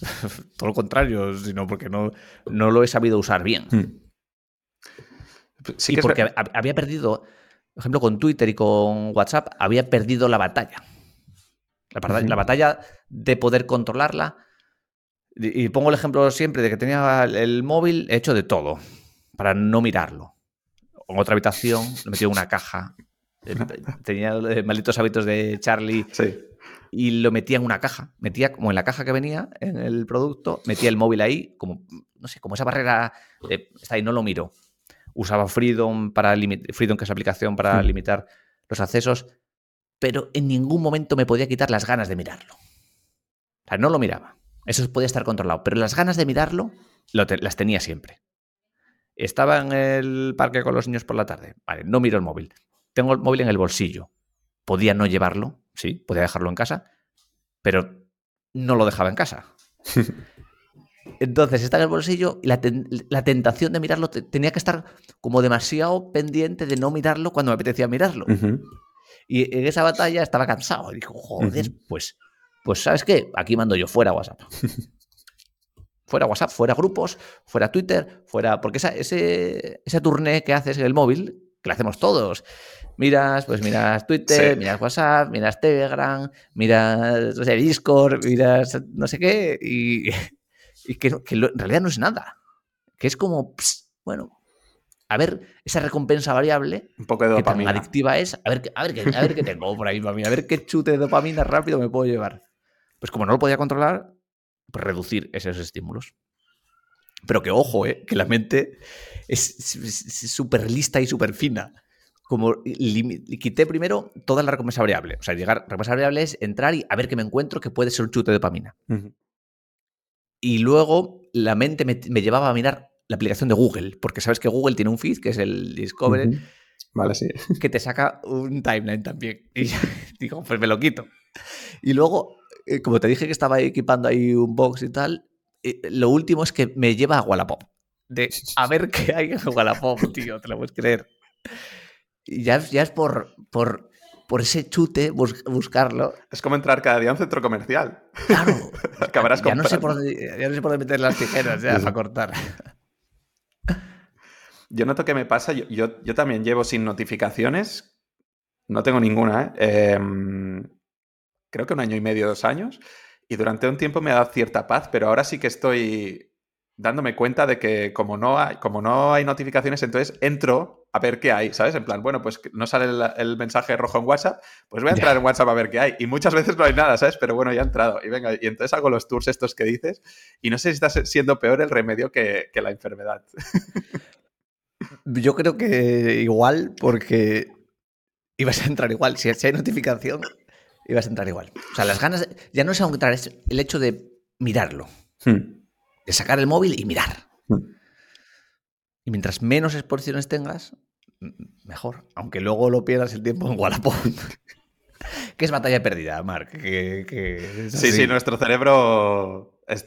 todo lo contrario, sino porque no, no lo he sabido usar bien. mm. Sí y es porque había perdido, por ejemplo, con Twitter y con WhatsApp, había perdido la batalla. La, batalla de poder controlarla. Y, y pongo el ejemplo siempre de que tenía el, móvil hecho de todo para no mirarlo. En otra habitación, lo metí en una caja. Eh, Tenía eh, malditos hábitos de Charlie Sí. y lo metía en una caja. Metía como en la caja que venía en el producto, metía el móvil ahí, como, no sé, como esa barrera, de, está ahí, no lo miro. Usaba Freedom, para Freedom, que es aplicación para limitar los accesos, pero en ningún momento me podía quitar las ganas de mirarlo. O sea, no lo miraba. Eso podía estar controlado, pero las ganas de mirarlo lo te- las tenía siempre. Estaba en el parque con los niños por la tarde. Vale, no miro el móvil. Tengo el móvil en el bolsillo. Podía no llevarlo, sí, podía dejarlo en casa, pero no lo dejaba en casa. Entonces está en el bolsillo y la, ten- la tentación de mirarlo te- tenía que estar como demasiado pendiente de no mirarlo cuando me apetecía mirarlo. Y en esa batalla estaba cansado. Y dijo, joder, pues, pues ¿sabes qué? Aquí mando yo, fuera WhatsApp. fuera WhatsApp, fuera grupos, fuera Twitter, fuera. Porque ese, ese turné que haces en el móvil, que lo hacemos todos. Miras, pues miras Twitter, miras WhatsApp, miras Telegram, miras no sé, Discord, miras no sé qué, y, que, en realidad no es nada. Que es como, bueno, a ver esa recompensa variable. Un poco de dopamina. Que tan adictiva es. A ver, a ver, a ver qué tengo por ahí, mami. A ver qué chute de dopamina rápido me puedo llevar. Pues como no lo podía controlar, pues reducir esos estímulos. Pero que ojo, ¿eh? que la mente es súper lista y súper fina. Como quité primero toda la recompensa variable. O sea, llegar, recompensa variable es entrar y a ver qué me encuentro que puede ser un chute de dopamina. Y luego la mente me, llevaba a mirar la aplicación de Google, porque sabes que Google tiene un feed, que es el Discovery, vale, sí. que te saca un timeline también. Y digo, pues me lo quito. Y luego, eh, como te dije que estaba equipando ahí un box y tal, eh, lo último es que me lleva a Wallapop. De a ver qué hay en Wallapop, tío, te lo puedes creer. Y ya, ya es por, por, por ese chute buscarlo. Es como entrar cada día a un centro comercial. Claro. Acabarás ya, no sé por dónde, ya no sé por dónde meter las tijeras ya, para cortar. Yo noto que me pasa, yo, yo, también llevo sin notificaciones, no tengo ninguna, ¿eh? Em, creo que un año y medio, dos años, y durante un tiempo me ha dado cierta paz, pero ahora sí que estoy dándome cuenta de que como no hay, como no hay notificaciones, entonces entro a ver qué hay, ¿sabes? En plan, bueno, pues no sale el, mensaje rojo en WhatsApp, pues voy a entrar en WhatsApp a ver qué hay. Y muchas veces no hay nada, ¿sabes? Pero bueno, ya he entrado. Y venga, y entonces hago los tours estos que dices. Y no sé si está siendo peor el remedio que, la enfermedad. Yo creo que igual, porque ibas a entrar igual. Si hay notificación, ibas a entrar igual. O sea, las ganas, ya no es entrar, es el hecho de mirarlo. Hmm de sacar el móvil y mirar. Hmm. Y mientras menos exposiciones tengas, mejor. Aunque luego lo pierdas el tiempo en Wallapop. que es batalla perdida, Mark. sí, sí, nuestro cerebro. Es,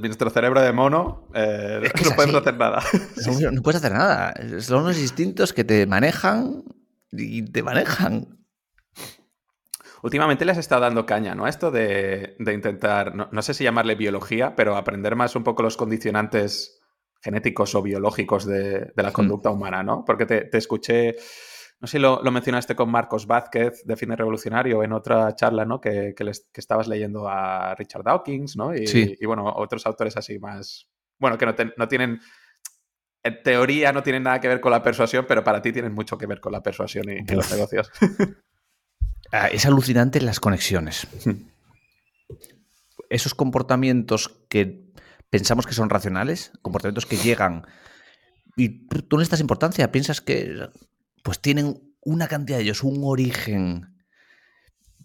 nuestro cerebro de mono eh, no puedes hacer nada. No, puedes hacer nada. Son unos instintos que te manejan y te manejan. Últimamente les está dando caña, ¿no? A esto de, intentar, no, sé si llamarle biología, pero aprender más un poco los condicionantes genéticos o biológicos de, la hmm. conducta humana, ¿no? Porque te, escuché, no sé si lo, mencionaste con Marcos Vázquez de Fine Revolucionario en otra charla, ¿no? Que, que, estabas leyendo a Richard Dawkins, ¿no? Y, y, bueno, otros autores así más, bueno, que no, no tienen en teoría no tienen nada que ver con la persuasión, pero para ti tienen mucho que ver con la persuasión y, y los negocios. Ah, es alucinante las conexiones. Esos comportamientos que pensamos que son racionales, comportamientos que llegan y tú no estas importancia, piensas que pues tienen una cantidad de ellos, un origen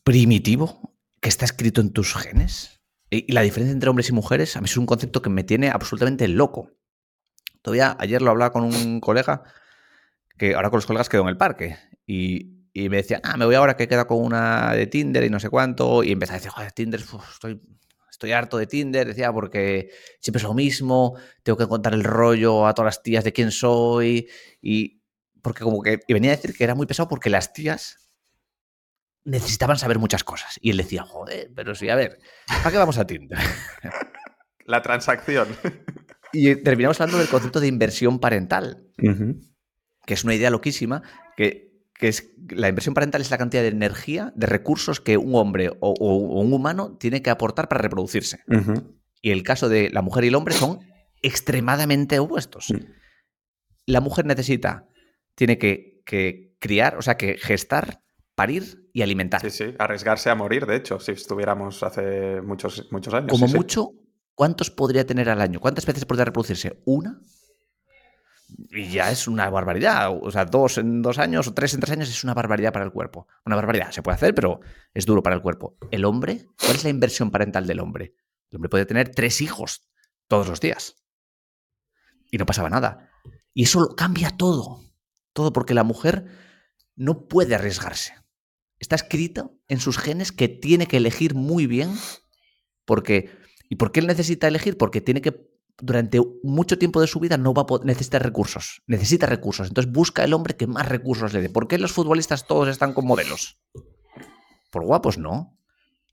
primitivo que está escrito en tus genes. Y la diferencia entre hombres y mujeres a mí es un concepto que me tiene absolutamente loco. Todavía ayer lo hablaba con un colega que ahora con los colegas quedó en el parque y y me decía, ah, me voy ahora que queda con una de Tinder y no sé cuánto. Y empecé a decir, joder, Tinder, estoy, estoy harto de Tinder, decía, porque siempre es lo mismo, tengo que contar el rollo a todas las tías de quién soy. Y porque como que y venía a decir que era muy pesado porque las tías necesitaban saber muchas cosas. Y él decía, joder, pero sí, a ver, ¿para qué vamos a Tinder? La transacción. Y terminamos hablando del concepto de inversión parental, que es una idea loquísima que que es la inversión parental es la cantidad de energía, de recursos que un hombre o, un humano tiene que aportar para reproducirse. Y el caso de la mujer y el hombre son extremadamente opuestos. La mujer necesita, tiene que, criar, o sea, que gestar, parir y alimentar. Sí, sí, arriesgarse a morir, de hecho, si estuviéramos hace muchos, muchos años. Como mucho, ¿cuántos podría tener al año? ¿Cuántas veces podría reproducirse? ¿Una? Y ya es una barbaridad. O sea, dos en dos años o tres en tres años es una barbaridad para el cuerpo. Una barbaridad. Se puede hacer, pero es duro para el cuerpo. ¿El hombre? ¿Cuál es la inversión parental del hombre? El hombre puede tener tres hijos todos los días. Y no pasaba nada. Y eso cambia todo. Todo porque la mujer no puede arriesgarse. Está escrito en sus genes que tiene que elegir muy bien porque... ¿Y por qué él necesita elegir? Porque tiene que durante mucho tiempo de su vida no va a poder, necesita recursos, necesita recursos. Entonces busca el hombre que más recursos le dé. ¿Por qué los futbolistas todos están con modelos? Por guapos, no.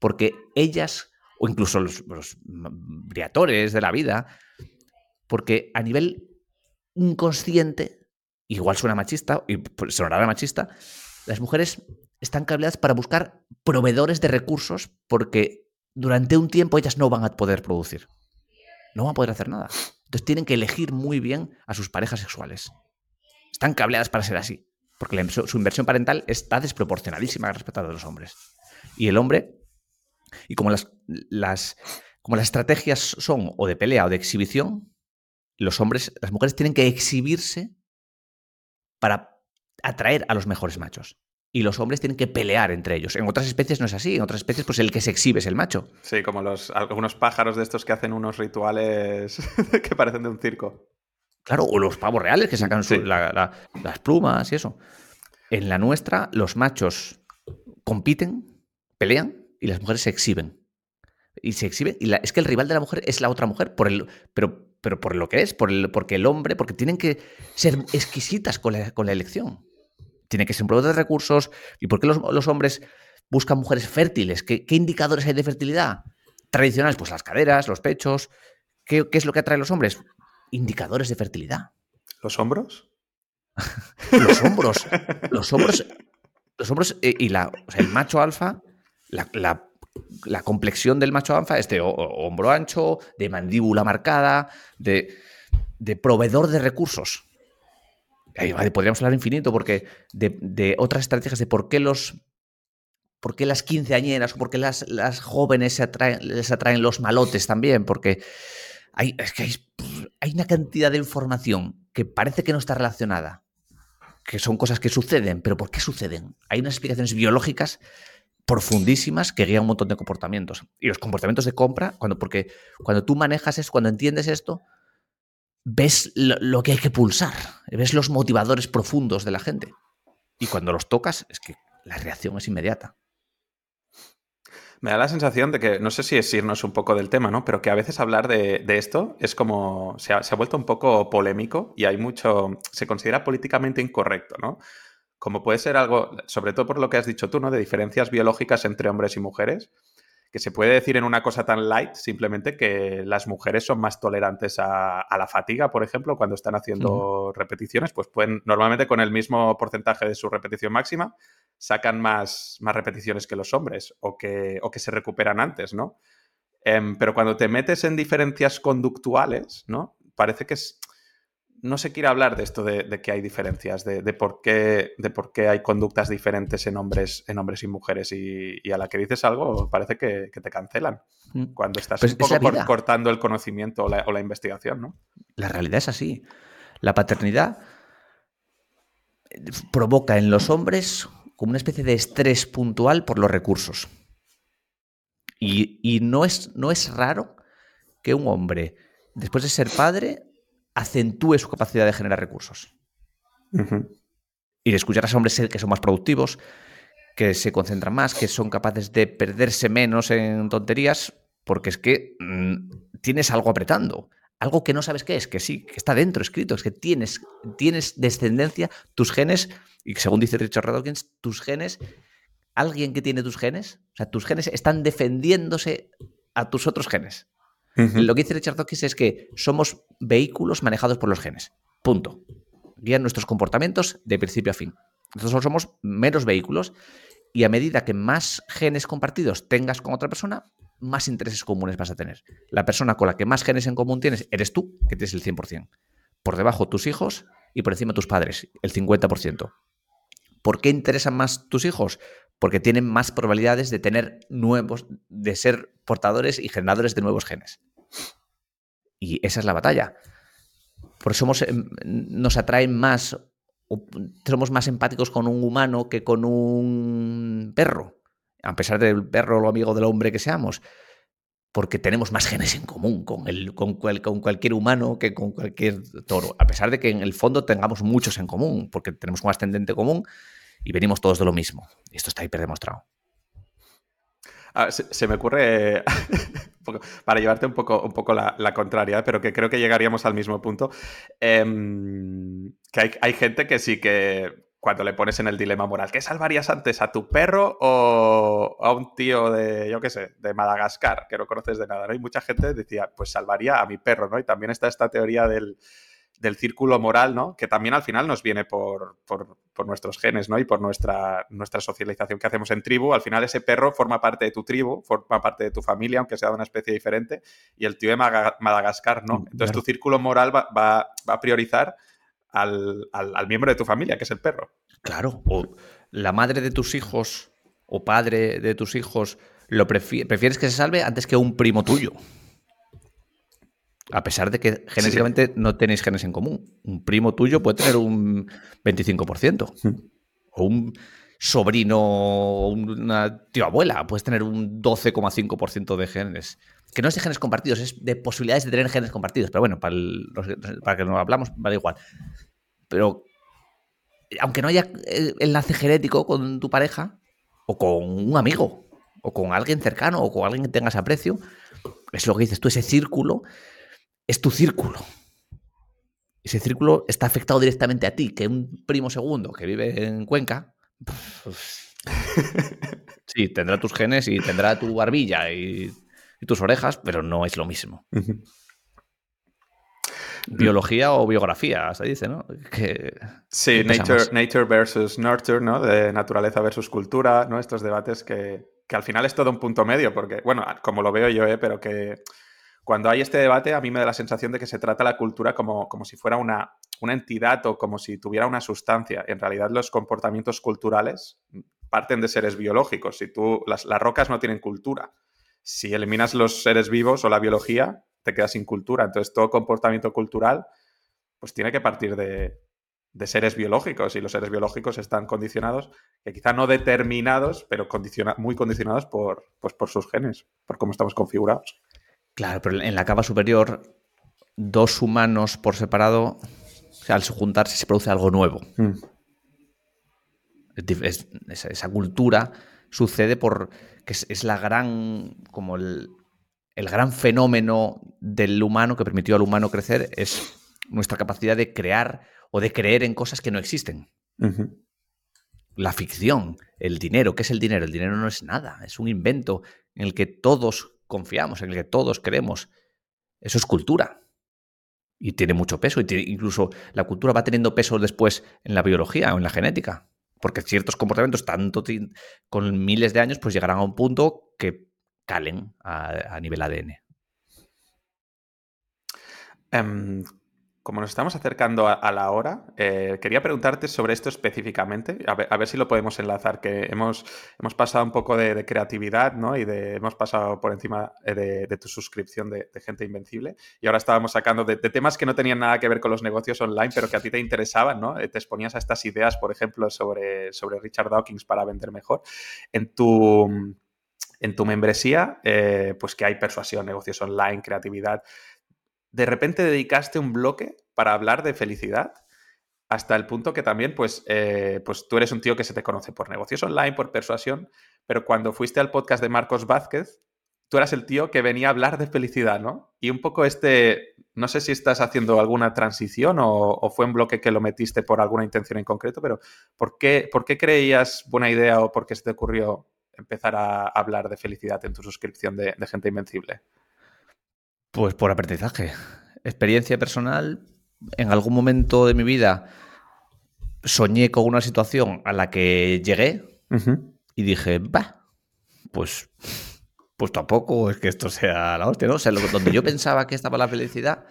Porque ellas, o incluso los, los de la vida, porque a nivel inconsciente, igual suena machista, y sonará machista, las mujeres están cableadas para buscar proveedores de recursos porque durante un tiempo ellas no van a poder producir. No van a poder hacer nada. Entonces tienen que elegir muy bien a sus parejas sexuales. Están cableadas para ser así. Porque su inversión parental está desproporcionadísima respecto a los hombres. Y el hombre, y como las, las, como las estrategias son o de pelea o de exhibición, los hombres, las mujeres tienen que exhibirse para atraer a los mejores machos. Y los hombres tienen que pelear entre ellos. En otras especies no es así. En otras especies, pues el que se exhibe es el macho. Sí, como los, algunos pájaros de estos que hacen unos rituales que parecen de un circo. Claro, o los pavos reales que sacan las plumas y eso. En la nuestra, los machos compiten, pelean y las mujeres se exhiben. Y se exhiben. Y es que el rival de la mujer es la otra mujer, por el, pero pero por lo que es, por el, porque el hombre, porque tienen que ser exquisitas con la, con la elección. Tiene que ser un proveedor de recursos. ¿Y por qué los, hombres buscan mujeres fértiles? ¿Qué, indicadores hay de fertilidad? Tradicionales, pues las caderas, los pechos. ¿Qué, es lo que atrae a los hombres? Indicadores de fertilidad. ¿Los hombros? los hombros. Los hombros. Los hombros eh, y la, el macho alfa, la, la la complexión del macho alfa es de hombro ancho, de mandíbula marcada, de, proveedor de recursos. Podríamos hablar infinito porque de, otras estrategias de por qué los por qué las quinceañeras o por qué las, las jóvenes se les atraen los malotes también, porque hay, hay una cantidad de información que parece que no está relacionada, que son cosas que suceden, pero ¿por qué suceden? Hay unas explicaciones biológicas profundísimas que guían un montón de comportamientos. Y los comportamientos de compra, cuando, porque cuando tú manejas es cuando entiendes esto, ves lo, que hay que pulsar, ves los motivadores profundos de la gente. Y cuando los tocas, es que la reacción es inmediata. Me da la sensación de que, no sé si es irnos un poco del tema, ¿no? Pero que a veces hablar de, esto es como, se ha, se ha, vuelto un poco polémico y hay mucho, se considera políticamente incorrecto, ¿no? como puede ser algo, sobre todo por lo que has dicho tú, ¿no? De diferencias biológicas entre hombres y mujeres, que se puede decir en una cosa tan light simplemente que las mujeres son más tolerantes a, la fatiga, por ejemplo, cuando están haciendo repeticiones, pues pueden, normalmente con el mismo porcentaje de su repetición máxima, sacan más, más repeticiones que los hombres o que, o que se recuperan antes, ¿no? Em, pero cuando te metes en diferencias conductuales, ¿no? Parece que es, no se quiere hablar de esto de, que hay diferencias, de, por qué, de por qué hay conductas diferentes en hombres, en hombres y mujeres. Y, a la que dices algo, parece que, te cancelan. Mm. Cuando estás pues un poco cortando el conocimiento o la, investigación, ¿no? La realidad es así. La paternidad provoca en los hombres como una especie de estrés puntual por los recursos. Y, y no, es, no es raro que un hombre, después de ser padre, acentúe su capacidad de generar recursos. Y de escuchar a hombres que son más productivos, que se concentran más, que son capaces de perderse menos en tonterías, porque es que mm, tienes algo apretando. Algo que no sabes qué es, que sí, que está dentro escrito, es que tienes, tienes descendencia, tus genes, y según dice Richard Dawkins, tus genes, alguien que tiene tus genes, o sea, tus genes están defendiéndose a tus otros genes. Lo que dice Richard Dawkins es que somos vehículos manejados por los genes. Punto. Guían nuestros comportamientos de principio a fin. Nosotros somos meros vehículos y a medida que más genes compartidos tengas con otra persona, más intereses comunes vas a tener. La persona con la que más genes en común tienes eres tú, que tienes el 100%. Por debajo tus hijos y por encima tus padres, el 50%. ¿Por qué interesan más tus hijos? Porque tienen más probabilidades de tener nuevos, de ser portadores y generadores de nuevos genes. Y esa es la batalla. Por eso em, nos atraen más, somos más empáticos con un humano que con un perro, a pesar del perro o amigo del hombre que seamos, porque tenemos más genes en común con, el, con, con cualquier humano que con cualquier toro, a pesar de que en el fondo tengamos muchos en común, porque tenemos un ascendente común y venimos todos de lo mismo. Esto está hiper demostrado. Ah, se, me ocurre, para llevarte un poco, un poco la, contraria, pero que creo que llegaríamos al mismo punto, em, que hay, hay gente que sí que cuando le pones en el dilema moral, ¿qué salvarías antes, a tu perro o a un tío de, yo qué sé, de Madagascar, que no conoces de nada, ¿no? Y mucha gente decía, pues salvaría a mi perro, ¿no? Y también está esta teoría del, círculo moral, ¿no? Que también al final nos viene por, nuestros genes, ¿no? Y por nuestra, nuestra socialización que hacemos en tribu. Al final ese perro forma parte de tu tribu, forma parte de tu familia, aunque sea de una especie diferente, y el tío de Madagascar, ¿no? Mm, Entonces tu círculo moral va, va a priorizar al, miembro de tu familia, que es el perro. Claro, o la madre de tus hijos o padre de tus hijos, lo prefieres que se salve antes que un primo tuyo. A pesar de que genéticamente no tenéis genes en común. Un primo tuyo puede tener un 25%. Hmm. O un sobrino o una tío abuela puedes tener un 12,5% de genes. Que no es de genes compartidos, es de posibilidades de tener genes compartidos. Pero bueno, para, para que no hablamos, vale igual. Pero aunque no haya eh, enlace genético con tu pareja, o con un amigo, o con alguien cercano, o con alguien que tengas aprecio, es lo que dices tú, ese círculo es tu círculo. Ese círculo está afectado directamente a ti, que un primo segundo que vive en Cuenca, pues, sí, tendrá tus genes y tendrá tu barbilla y, tus orejas, pero no es lo mismo. Biología o biografía, se dice, ¿no? sí, nature, nature, versus nurture, ¿no? De naturaleza versus cultura, ¿no? Estos debates que, que, al final es todo un punto medio, porque, bueno, como lo veo yo, ¿eh? Pero que cuando hay este debate, a mí me da la sensación de que se trata la cultura como, como si fuera una, una entidad o como si tuviera una sustancia. En realidad, los comportamientos culturales parten de seres biológicos. Si tú, las, rocas no tienen cultura. Si eliminas los seres vivos o la biología, te quedas sin cultura. Entonces, todo comportamiento cultural, pues tiene que partir de, seres biológicos. Y los seres biológicos están condicionados, que quizá no determinados, pero muy condicionados por, pues por sus genes, por cómo estamos configurados. Claro, pero en la capa superior, dos humanos por separado, al juntarse se produce algo nuevo. Mm. esa cultura sucede por que es, la gran, como el, gran fenómeno del humano que permitió al humano crecer, es nuestra capacidad de crear o de creer en cosas que no existen. La ficción, el dinero, ¿qué es el dinero? El dinero no es nada, es un invento en el que todos confiamos, en el que todos creemos. Eso es cultura. Y tiene mucho peso. Y incluso la cultura va teniendo peso después en la biología o en la genética. Porque ciertos comportamientos, tanto con miles de años, pues llegarán a un punto que calen a, nivel ADN. Como nos estamos acercando a, la hora, eh, quería preguntarte sobre esto específicamente, a ver, si lo podemos enlazar, que hemos, hemos pasado un poco de, creatividad, ¿no? Y de, hemos pasado por encima eh, de, tu suscripción de, Gente Invencible, y ahora estábamos sacando de, temas que no tenían nada que ver con los negocios online, pero que a ti te interesaban, ¿no? Eh, te exponías a estas ideas, por ejemplo, sobre, sobre Richard Dawkins para vender mejor. En tu, en tu membresía, pues que hay persuasión, negocios online, creatividad de repente dedicaste un bloque para hablar de felicidad hasta el punto que también, pues, eh, pues tú eres un tío que se te conoce por negocios online, por persuasión, pero cuando fuiste al podcast de Marcos Vázquez, tú eras el tío que venía a hablar de felicidad, ¿no? Y un poco este, no sé si estás haciendo alguna transición o, fue un bloque que lo metiste por alguna intención en concreto, pero ¿por qué, ¿por qué creías buena idea o por qué se te ocurrió empezar a hablar de felicidad en tu suscripción de Gente Invencible? Pues por aprendizaje. Experiencia personal. En algún momento de mi vida soñé con una situación a la que llegué y dije, va, pues, pues tampoco es que esto sea la hostia, ¿no? O sea, donde yo pensaba que estaba la felicidad,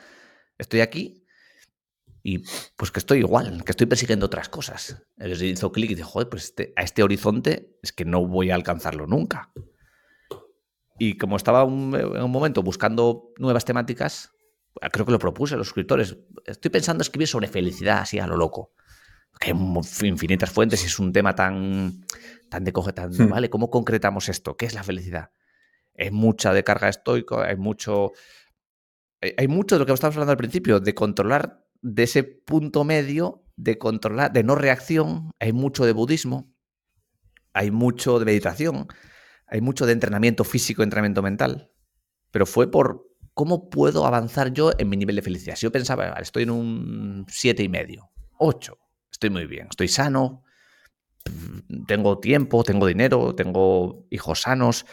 estoy aquí y pues que estoy igual, que estoy persiguiendo otras cosas. Entonces hizo clic y dije, joder, pues este, a este horizonte es que no voy a alcanzarlo nunca. Y como estaba en un momento buscando nuevas temáticas, creo que lo propuse a los escritores. Estoy pensando escribir sobre felicidad así a lo loco. Que hay infinitas fuentes y es un tema tan, tan de coge, tan, hmm. ¿vale? ¿Cómo concretamos esto? ¿Qué es la felicidad? Hay mucha de carga estoico, hay mucho, hay mucho de lo que estábamos hablando al principio, de controlar de ese punto medio, de controlar, de no reacción, hay mucho de budismo, hay mucho de meditación, hay mucho de entrenamiento físico, entrenamiento mental, pero fue por cómo puedo avanzar yo en mi nivel de felicidad. Si yo pensaba, estoy en un siete y medio, 8, estoy muy bien, estoy sano, tengo tiempo, tengo dinero, tengo hijos sanos,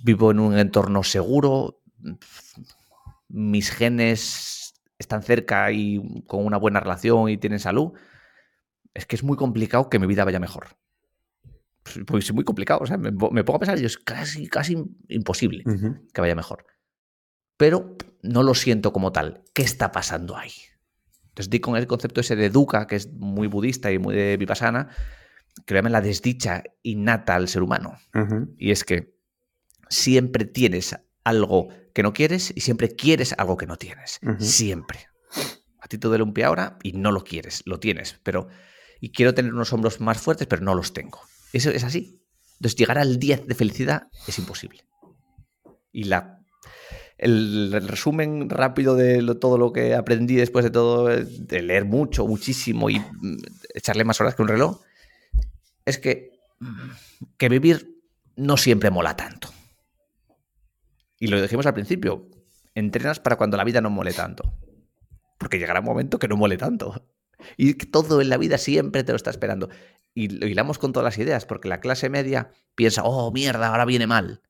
vivo en un entorno seguro, mis genes están cerca y con una buena relación y tienen salud, es que es muy complicado que mi vida vaya mejor. Pues es muy complicado, o sea, me, pongo a pensar y es casi, casi imposible que vaya mejor. Pero no lo siento como tal. ¿Qué está pasando ahí? Entonces di con el concepto ese de dukkha, que es muy budista y muy de vipassana, que lo llaman la desdicha innata al ser humano. Y es que siempre tienes algo que no quieres y siempre quieres algo que no tienes. Siempre. A ti te duele un pie ahora y no lo quieres, lo tienes, pero... Y quiero tener unos hombros más fuertes, pero no los tengo. Eso es así. Entonces llegar al 10 de felicidad es imposible. Y la, el, resumen rápido de todo lo que aprendí después de todo, de leer mucho, muchísimo y mm, echarle más horas que un reloj, es que, que vivir no siempre mola tanto. Y lo dijimos al principio, entrenas para cuando la vida no mole tanto. Porque llegará un momento que no mole tanto. Y todo en la vida siempre te lo está esperando. Y lo hilamos con todas las ideas, porque la clase media piensa, oh, mierda, ahora viene mal.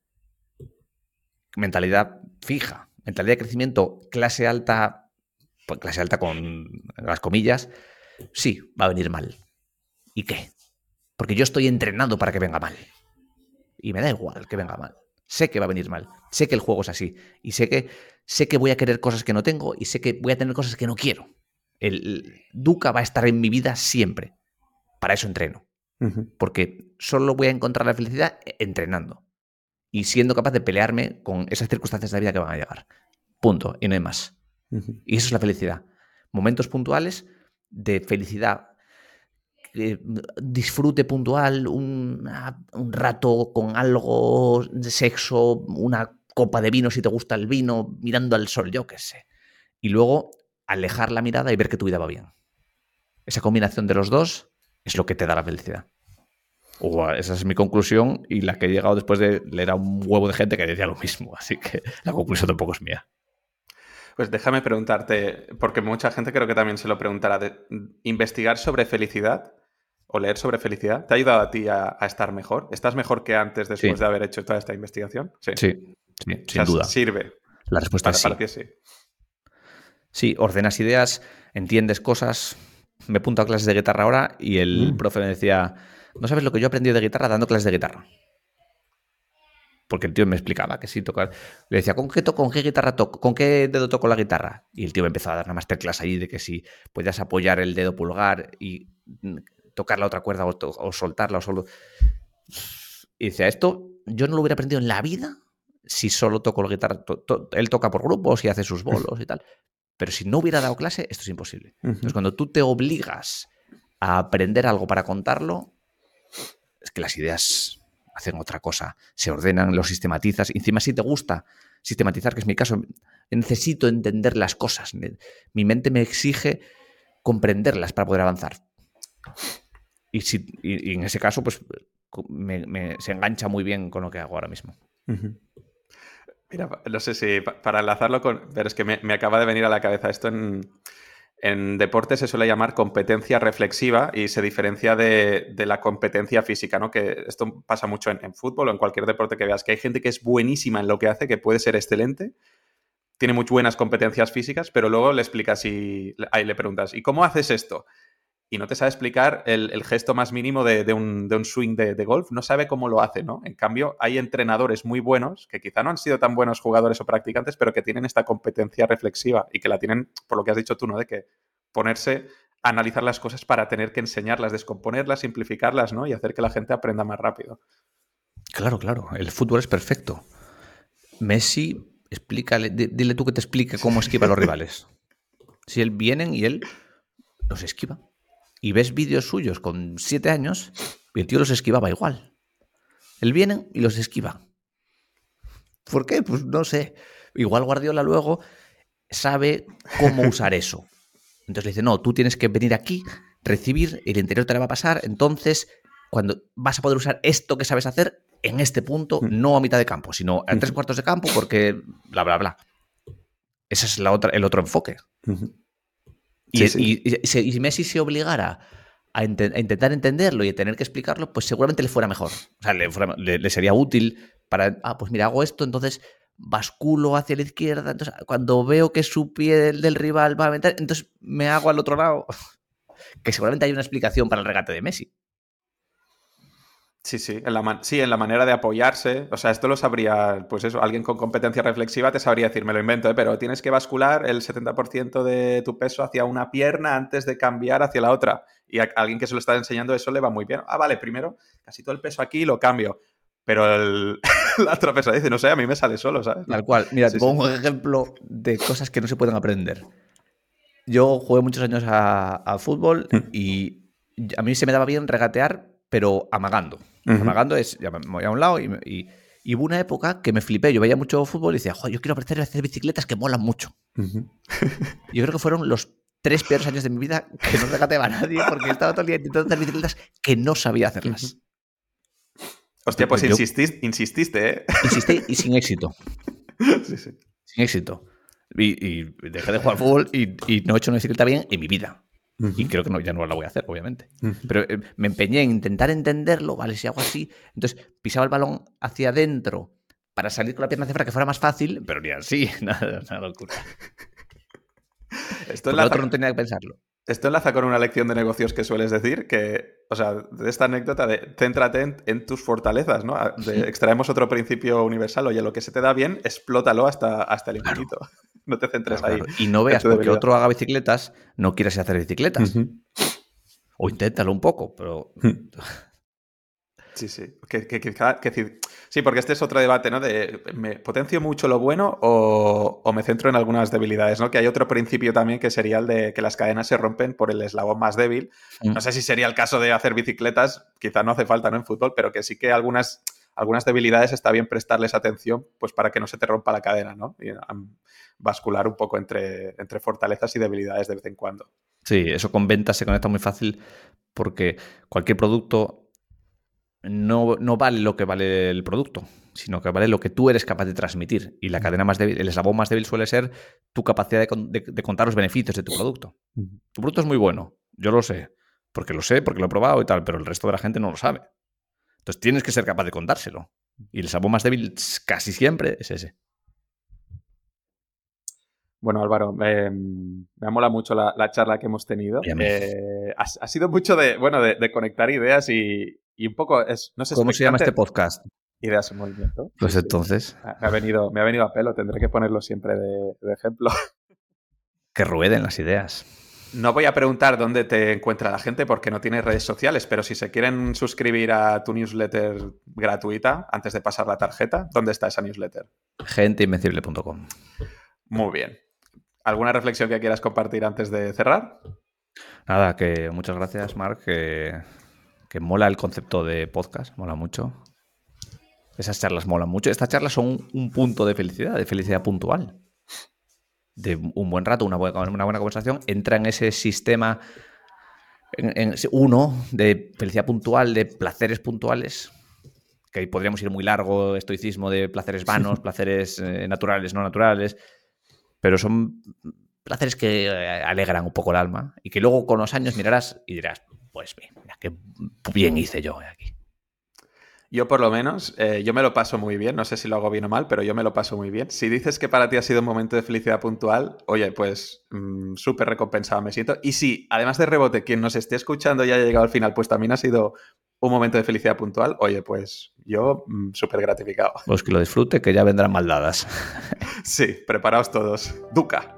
Mentalidad fija, mentalidad de crecimiento, clase alta, pues clase alta con las comillas, sí, va a venir mal. ¿Y qué? Porque yo estoy entrenado para que venga mal. Y me da igual que venga mal. Sé que va a venir mal. Sé que el juego es así. Y sé que, sé que voy a querer cosas que no tengo y sé que voy a tener cosas que no quiero. El, Duca va a estar en mi vida siempre. Para eso entreno. Porque solo voy a encontrar la felicidad entrenando. Y siendo capaz de pelearme con esas circunstancias de la vida que van a llegar. Punto. Y no hay más. Y eso es la felicidad. Momentos puntuales de felicidad disfrute puntual, un rato con algo de sexo, una copa de vino si te gusta el vino, mirando al sol, yo qué sé. Y luego alejar la mirada y ver que tu vida va bien. Esa combinación de los dos es lo que te da la felicidad. O esa es mi conclusión y la que he llegado después de leer a un huevo de gente que decía lo mismo. Así que la conclusión tampoco es mía. Pues déjame preguntarte, porque mucha gente creo que también se lo preguntará, de investigar sobre felicidad o leer sobre felicidad, ¿te ha ayudado a ti a, estar mejor? ¿Estás mejor que antes después de haber hecho toda esta investigación? Sí, sí, sin duda. Sirve. La respuesta es sí. sí. Sí, ordenas ideas, entiendes cosas. Me apunto a clases de guitarra ahora y el mm. profe me decía, no sabes lo que yo he aprendido de guitarra dando clases de guitarra. Porque el tío me explicaba que sí tocar. Le decía, ¿con qué, ¿con qué guitarra toco? ¿Con qué dedo toco la guitarra? Y el tío me empezó a dar una masterclass ahí de que si podías apoyar el dedo pulgar y tocar la otra cuerda o, soltarla o solo... Y decía, esto yo no lo hubiera aprendido en la vida si solo toco la guitarra. él toca por grupos y hace sus bolos y tal. Pero si no hubiera dado clase, esto es imposible. Entonces, cuando tú te obligas a aprender algo para contarlo, es que las ideas hacen otra cosa. Se ordenan, lo sistematizas. Y encima, si te gusta sistematizar, que es mi caso, necesito entender las cosas. Mi mente me exige comprenderlas para poder avanzar. Y, si, en ese caso, pues se engancha muy bien con lo que hago ahora mismo. Mira, no sé si para enlazarlo con. Pero es que me, acaba de venir a la cabeza esto en. En deporte se suele llamar competencia reflexiva y se diferencia de, la competencia física, ¿no? Que esto pasa mucho en, fútbol o en cualquier deporte que veas, que hay gente que es buenísima en lo que hace, que puede ser excelente, tiene muy buenas competencias físicas, pero luego le explicas y ahí le preguntas, ¿y cómo haces esto? Y no te sabe explicar el, gesto más mínimo de, un, swing de, golf, no sabe cómo lo hace, ¿no? En cambio, hay entrenadores muy buenos que quizá no han sido tan buenos jugadores o practicantes, pero que tienen esta competencia reflexiva y que la tienen, por lo que has dicho tú, ¿no? De que ponerse a analizar las cosas para tener que enseñarlas, descomponerlas, simplificarlas, ¿no? Y hacer que la gente aprenda más rápido. Claro, claro, el fútbol es perfecto. Messi, explícale, dile tú que te explique cómo esquiva a los rivales. Si él vienen y él los esquiva y ves vídeos suyos con siete años y el tío los esquivaba igual. Él viene y los esquiva. ¿Por qué? Pues no sé. Igual Guardiola luego sabe cómo usar eso. Entonces le dice, no, tú tienes que venir aquí, recibir, el interior te la va a pasar, entonces cuando vas a poder usar esto que sabes hacer, en este punto, no a mitad de campo, sino a tres cuartos de campo, porque bla, bla, bla. Ese es la otra, el otro enfoque. Y, si Messi se obligara a, intentar entenderlo y a tener que explicarlo, pues seguramente le fuera mejor. O sea, le, sería útil para, ah, pues mira, hago esto, entonces basculo hacia la izquierda, entonces cuando veo que su pie del, rival va a aventar, entonces me hago al otro lado. que seguramente hay una explicación para el regate de Messi. Sí, sí en, la sí, en la manera de apoyarse. O sea, esto lo sabría, pues eso, alguien con competencia reflexiva te sabría decir, me lo invento, ¿eh? pero tienes que bascular el 70% de tu peso hacia una pierna antes de cambiar hacia la otra. Y a alguien que se lo está enseñando eso le va muy bien. Ah, vale, primero casi todo el peso aquí lo cambio. Pero la otra persona dice, no sé, a mí me sale solo, ¿sabes? Tal cual. Mira, te pongo un ejemplo de cosas que no se pueden aprender. Yo jugué muchos años a, fútbol mm. y a mí se me daba bien regatear, pero amagando. Amagando es, ya me voy a un lado y, hubo una época que me flipé. Yo veía mucho fútbol y decía, Joder, yo quiero aprender a hacer bicicletas que molan mucho. yo creo que fueron los tres peores años de mi vida que no regateaba a nadie porque estaba todo el día intentando hacer bicicletas que no sabía hacerlas. Hostia, pues insististe, insististe, ¿eh? Insistí y sin éxito. Sí, sí. Sin éxito. Y, dejé de jugar fútbol y, no he hecho una bicicleta bien en mi vida. Y creo que no, ya no la voy a hacer, obviamente. Pero eh, me empeñé en intentar entenderlo, ¿vale? Si hago así, entonces pisaba el balón hacia adentro para salir con la pierna hacia afuera que fuera más fácil, pero ni así, nada, nada locura. Esto es la otro no tenía que pensarlo. Esto enlaza con una lección de negocios que sueles decir, que, o sea, de esta anécdota de céntrate en, tus fortalezas, ¿no? extraemos otro principio universal, oye, lo que se te da bien, explótalo hasta, hasta el infinito. No te centres ahí. Y no veas porque otro haga bicicletas, no quieras hacer bicicletas. O inténtalo un poco, pero... Sí, sí. Sí, porque este es otro debate, ¿no? De ¿me potencio mucho lo bueno o, me centro en algunas debilidades, ¿no? Que hay otro principio también que sería el de que las cadenas se rompen por el eslabón más débil. Mm. No sé si sería el caso de hacer bicicletas, quizá no hace falta, ¿no? En fútbol, pero que sí que algunas, algunas debilidades está bien prestarles atención, pues para que no se te rompa la cadena, ¿no? Y bascular un poco entre, entre fortalezas y debilidades de vez en cuando. Sí, eso con ventas se conecta muy fácil porque cualquier producto no, no, vale lo que vale el producto, sino que vale lo que tú eres capaz de transmitir. Y la cadena más débil, el eslabón más débil suele ser tu capacidad de, contar los beneficios de tu producto. Tu producto es muy bueno, yo lo sé, porque lo sé, porque lo he probado y tal, pero el resto de la gente no lo sabe. Entonces tienes que ser capaz de contárselo. Y el eslabón más débil casi siempre es ese. Bueno, Álvaro, me mola mucho la, charla que hemos tenido. Eh, ha, sido mucho de, bueno, de conectar ideas y, y un poco es, no sé ¿Cómo se llama este podcast? Ideas en movimiento. Pues entonces. Me ha, venido, me ha venido a pelo, tendré que ponerlo siempre de, ejemplo. Que rueden las ideas. No voy a preguntar dónde te encuentra la gente porque no tienes redes sociales, pero si se quieren suscribir a tu newsletter gratuita antes de pasar la tarjeta, ¿dónde está esa newsletter? Genteinvencible.com. Muy bien. ¿Alguna reflexión que quieras compartir antes de cerrar? Nada, que muchas gracias, Mark. Que que mola el concepto de podcast, mola mucho. Esas charlas molan mucho. Estas charlas son un punto de felicidad, de felicidad puntual. De un buen rato, una buena, una buena conversación, entra en ese sistema en, uno de felicidad puntual, de placeres puntuales, que ahí podríamos ir muy largo, estoicismo de placeres vanos, placeres eh, naturales, no naturales, pero son placeres que eh, alegran un poco el alma y que luego con los años mirarás y dirás, pues mira, qué bien hice yo aquí. Yo por lo menos, eh, yo me lo paso muy bien, no sé si lo hago bien o mal, pero yo me lo paso muy bien. Si dices que para ti ha sido un momento de felicidad puntual, oye, pues mm, súper recompensado me siento. Y si, además de rebote, quien nos esté escuchando y haya llegado al final, pues también ha sido un momento de felicidad puntual, oye, pues yo mm, súper gratificado. Pues que lo disfrute, que ya vendrán maldadas. sí, preparaos todos. Duca.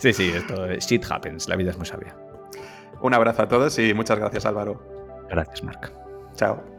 sí, sí, esto, shit happens, la vida es muy sabia. Un abrazo a todos y muchas gracias Álvaro. Gracias, Marc. Chao.